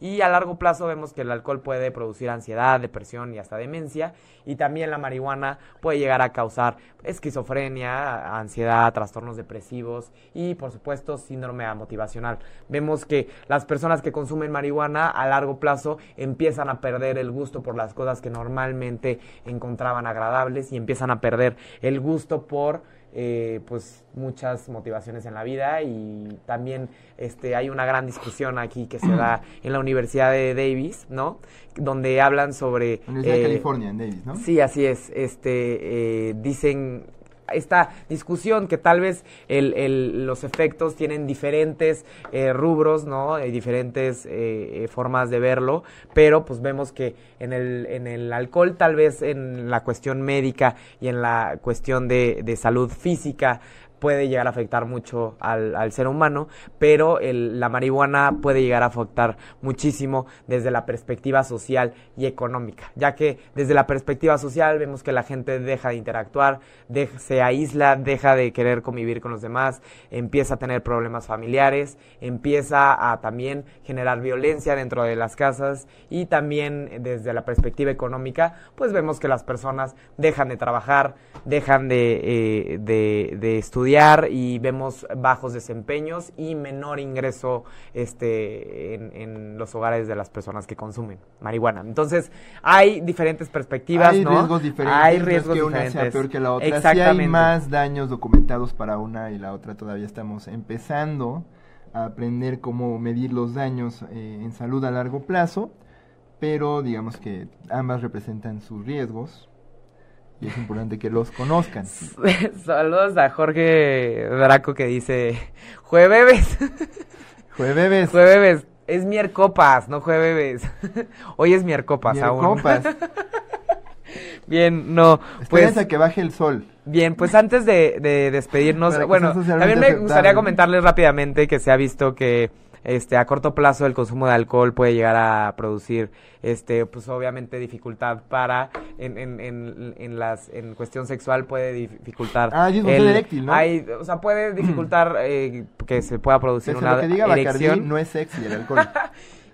B: Y a largo plazo vemos que el alcohol puede producir ansiedad, depresión y hasta demencia. Y también la marihuana puede llegar a causar esquizofrenia, ansiedad, trastornos depresivos y por supuesto síndrome motivacional. Vemos que las personas que consumen marihuana a largo plazo empiezan a perder el gusto por las cosas que normalmente encontraban agradables y empiezan a perder el gusto por eh, pues muchas motivaciones en la vida y también este hay una gran discusión aquí que se da en la Universidad de Davis, ¿no? Donde hablan sobre
C: Universidad de eh, California en Davis, ¿no?
B: Sí, así es. Este eh, dicen esta discusión que tal vez el, el, los efectos tienen diferentes eh, rubros, ¿no? Y diferentes eh, formas de verlo, pero pues vemos que en el, en el alcohol, tal vez en la cuestión médica y en la cuestión de, de salud física, puede llegar a afectar mucho al, ser humano, pero la marihuana puede llegar a afectar muchísimo desde la perspectiva social y económica, ya que desde la perspectiva social vemos que la gente deja de interactuar, se aísla, deja de querer convivir con los demás, empieza a tener problemas familiares, empieza a también generar violencia dentro de las casas y también desde la perspectiva económica, pues vemos que las personas dejan de trabajar, dejan de, eh, estudiar, y vemos bajos desempeños y menor ingreso este, en, los hogares de las personas que consumen marihuana. Entonces, hay diferentes perspectivas,
C: hay Riesgos diferentes, hay riesgos que una sea peor que la otra. Exactamente. hay más daños documentados para una y la otra todavía estamos empezando a aprender cómo medir los daños eh, en salud a largo plazo, pero digamos que ambas representan sus riesgos y es importante que los conozcan. *laughs*
B: Saludos a Jorge Draco que dice, jueves. *laughs*
C: Jueves.
B: Jueves. Es miércoles, no jueves. *laughs* Hoy es miércoles aún. Bien, no.
C: Pues a que baje el sol.
B: Bien, pues antes de, de despedirnos, bueno, también me gustaría comentarles rápidamente que se ha visto que este a corto plazo el consumo de alcohol puede llegar a producir este pues obviamente dificultad para en, en, en, en las en cuestión sexual puede dificultar
C: ah, es el, eréctil, ¿no?
B: Hay, o sea puede dificultar eh, que se pueda producir una lo que diga erección
C: no es sexy el alcohol *laughs*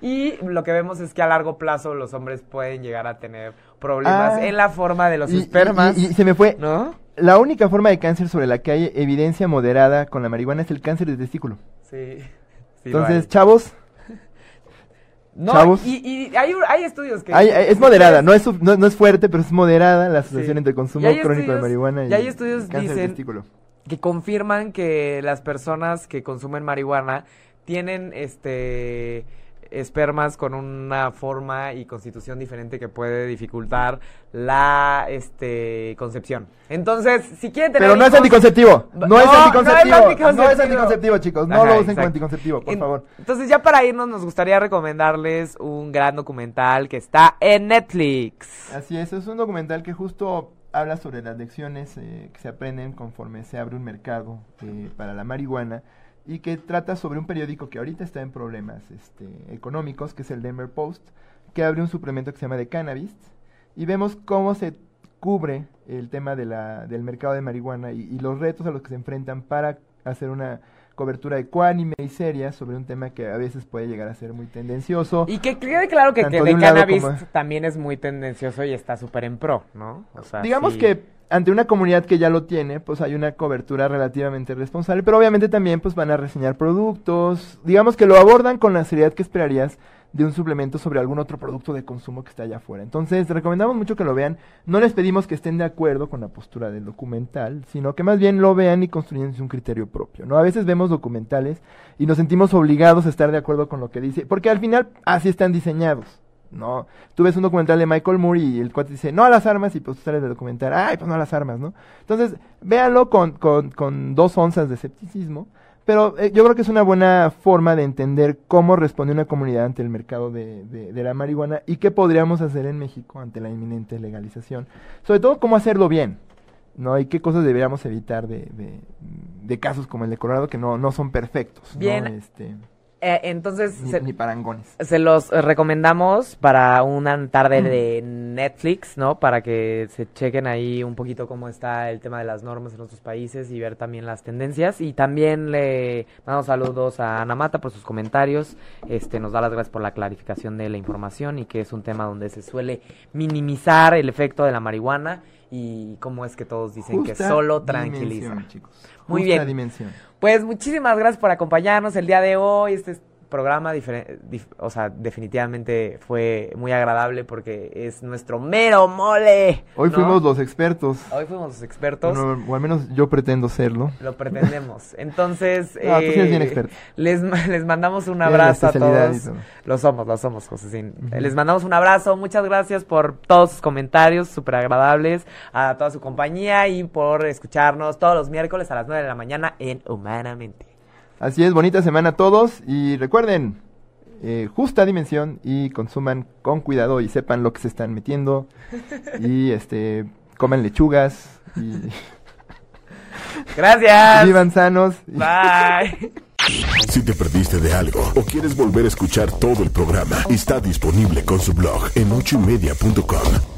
B: Y lo que vemos es que a largo plazo los hombres pueden llegar a tener problemas ah. en la forma de los espermas.
C: Y, se me fue. ¿No? La única forma de cáncer sobre la que hay evidencia moderada con la marihuana es el cáncer de testículo.
B: Sí.
C: Entonces, chavos. *laughs*
B: No, Y, hay, hay, estudios que...
C: es moderada, no es, no, es fuerte, pero es moderada la asociación entre consumo crónico de marihuana y,
B: y hay estudios dicen que confirman que las personas que consumen marihuana tienen este espermas con una forma y constitución diferente que puede dificultar la este concepción. Entonces, si quieren tener
C: Pero no es anticonceptivo. No, es anticonceptivo. No es anticonceptivo, chicos. No lo usen como anticonceptivo, por favor.
B: Entonces, ya para irnos nos gustaría recomendarles un gran documental que está en Netflix.
C: Así es, es un documental que justo habla sobre las lecciones eh, que se aprenden conforme se abre un mercado eh, para la marihuana y que trata sobre un periódico que ahorita está en problemas este, económicos, que es el Denver Post, que abre un suplemento que se llama de cannabis, y vemos cómo se cubre el tema de la, del mercado de marihuana y, los retos a los que se enfrentan para hacer una cobertura ecuánime y seria sobre un tema que a veces puede llegar a ser muy tendencioso.
B: Y que quede claro que, que de cannabis también es muy tendencioso y está súper en pro, ¿no?
C: O sea, digamos que ante una comunidad que ya lo tiene, pues hay una cobertura relativamente responsable, pero obviamente también pues van a reseñar productos, digamos que lo abordan con la seriedad que esperarías de un suplemento sobre algún otro producto de consumo que está allá afuera. Entonces, recomendamos mucho que lo vean. No les pedimos que estén de acuerdo con la postura del documental, sino que más bien lo vean y construyan un criterio propio, ¿no? A veces vemos documentales y nos sentimos obligados a estar de acuerdo con lo que dice, porque al final así están diseñados. No, tú ves un documental de Michael Moore y el cuate dice, no a las armas, y pues tú sales de documentar, ay, pues no a las armas, ¿no? Entonces, véanlo con, con, con dos onzas de escepticismo, pero eh, yo creo que es una buena forma de entender cómo responde una comunidad ante el mercado de, de, de la marihuana y qué podríamos hacer en México ante la inminente legalización. Sobre todo, cómo hacerlo bien, ¿no? Y qué cosas deberíamos evitar de, de, de casos como el de Colorado que no, no son perfectos, ¿no?
B: Bien.
C: Este,
B: Eh, entonces,
C: ni,
B: se,
C: ni parangones.
B: se los recomendamos para una tarde de Netflix, ¿no? Para que se chequen ahí un poquito cómo está el tema de las normas en otros países y ver también las tendencias. Y también le mandamos saludos a Ana Mata por sus comentarios. Este, nos da las gracias por la clarificación de la información y que es un tema donde se suele minimizar el efecto de la marihuana y cómo es que todos dicen que solo tranquiliza. Muy
C: Justa
B: bien.
C: dimensión.
B: Pues muchísimas gracias por acompañarnos el día de hoy. Este es- programa, o sea, definitivamente fue muy agradable porque es nuestro mero mole.
C: Hoy
B: ¿no?
C: fuimos los expertos.
B: Hoy fuimos los expertos.
C: O al menos yo pretendo serlo.
B: Lo pretendemos. *laughs* Entonces,
C: Ah, tú eres bien
B: eh,
C: experto.
B: les, les mandamos un abrazo a todos.
C: todo.
B: Lo somos, lo somos, José.
C: Ujú.
B: Les mandamos un abrazo. Muchas gracias por todos sus comentarios súper agradables, a toda su compañía y por escucharnos todos los miércoles a las 9 de la mañana en Humanamente.
C: Así es, bonita semana a todos y recuerden, eh, justa dimensión y consuman con cuidado y sepan lo que se están metiendo *laughs* y este coman lechugas y *laughs*
B: Gracias.
C: vivan sanos. y-
B: Bye. *laughs*
A: Si te perdiste de algo o quieres volver a escuchar todo el programa, está disponible con su blog en ochoymedia.com.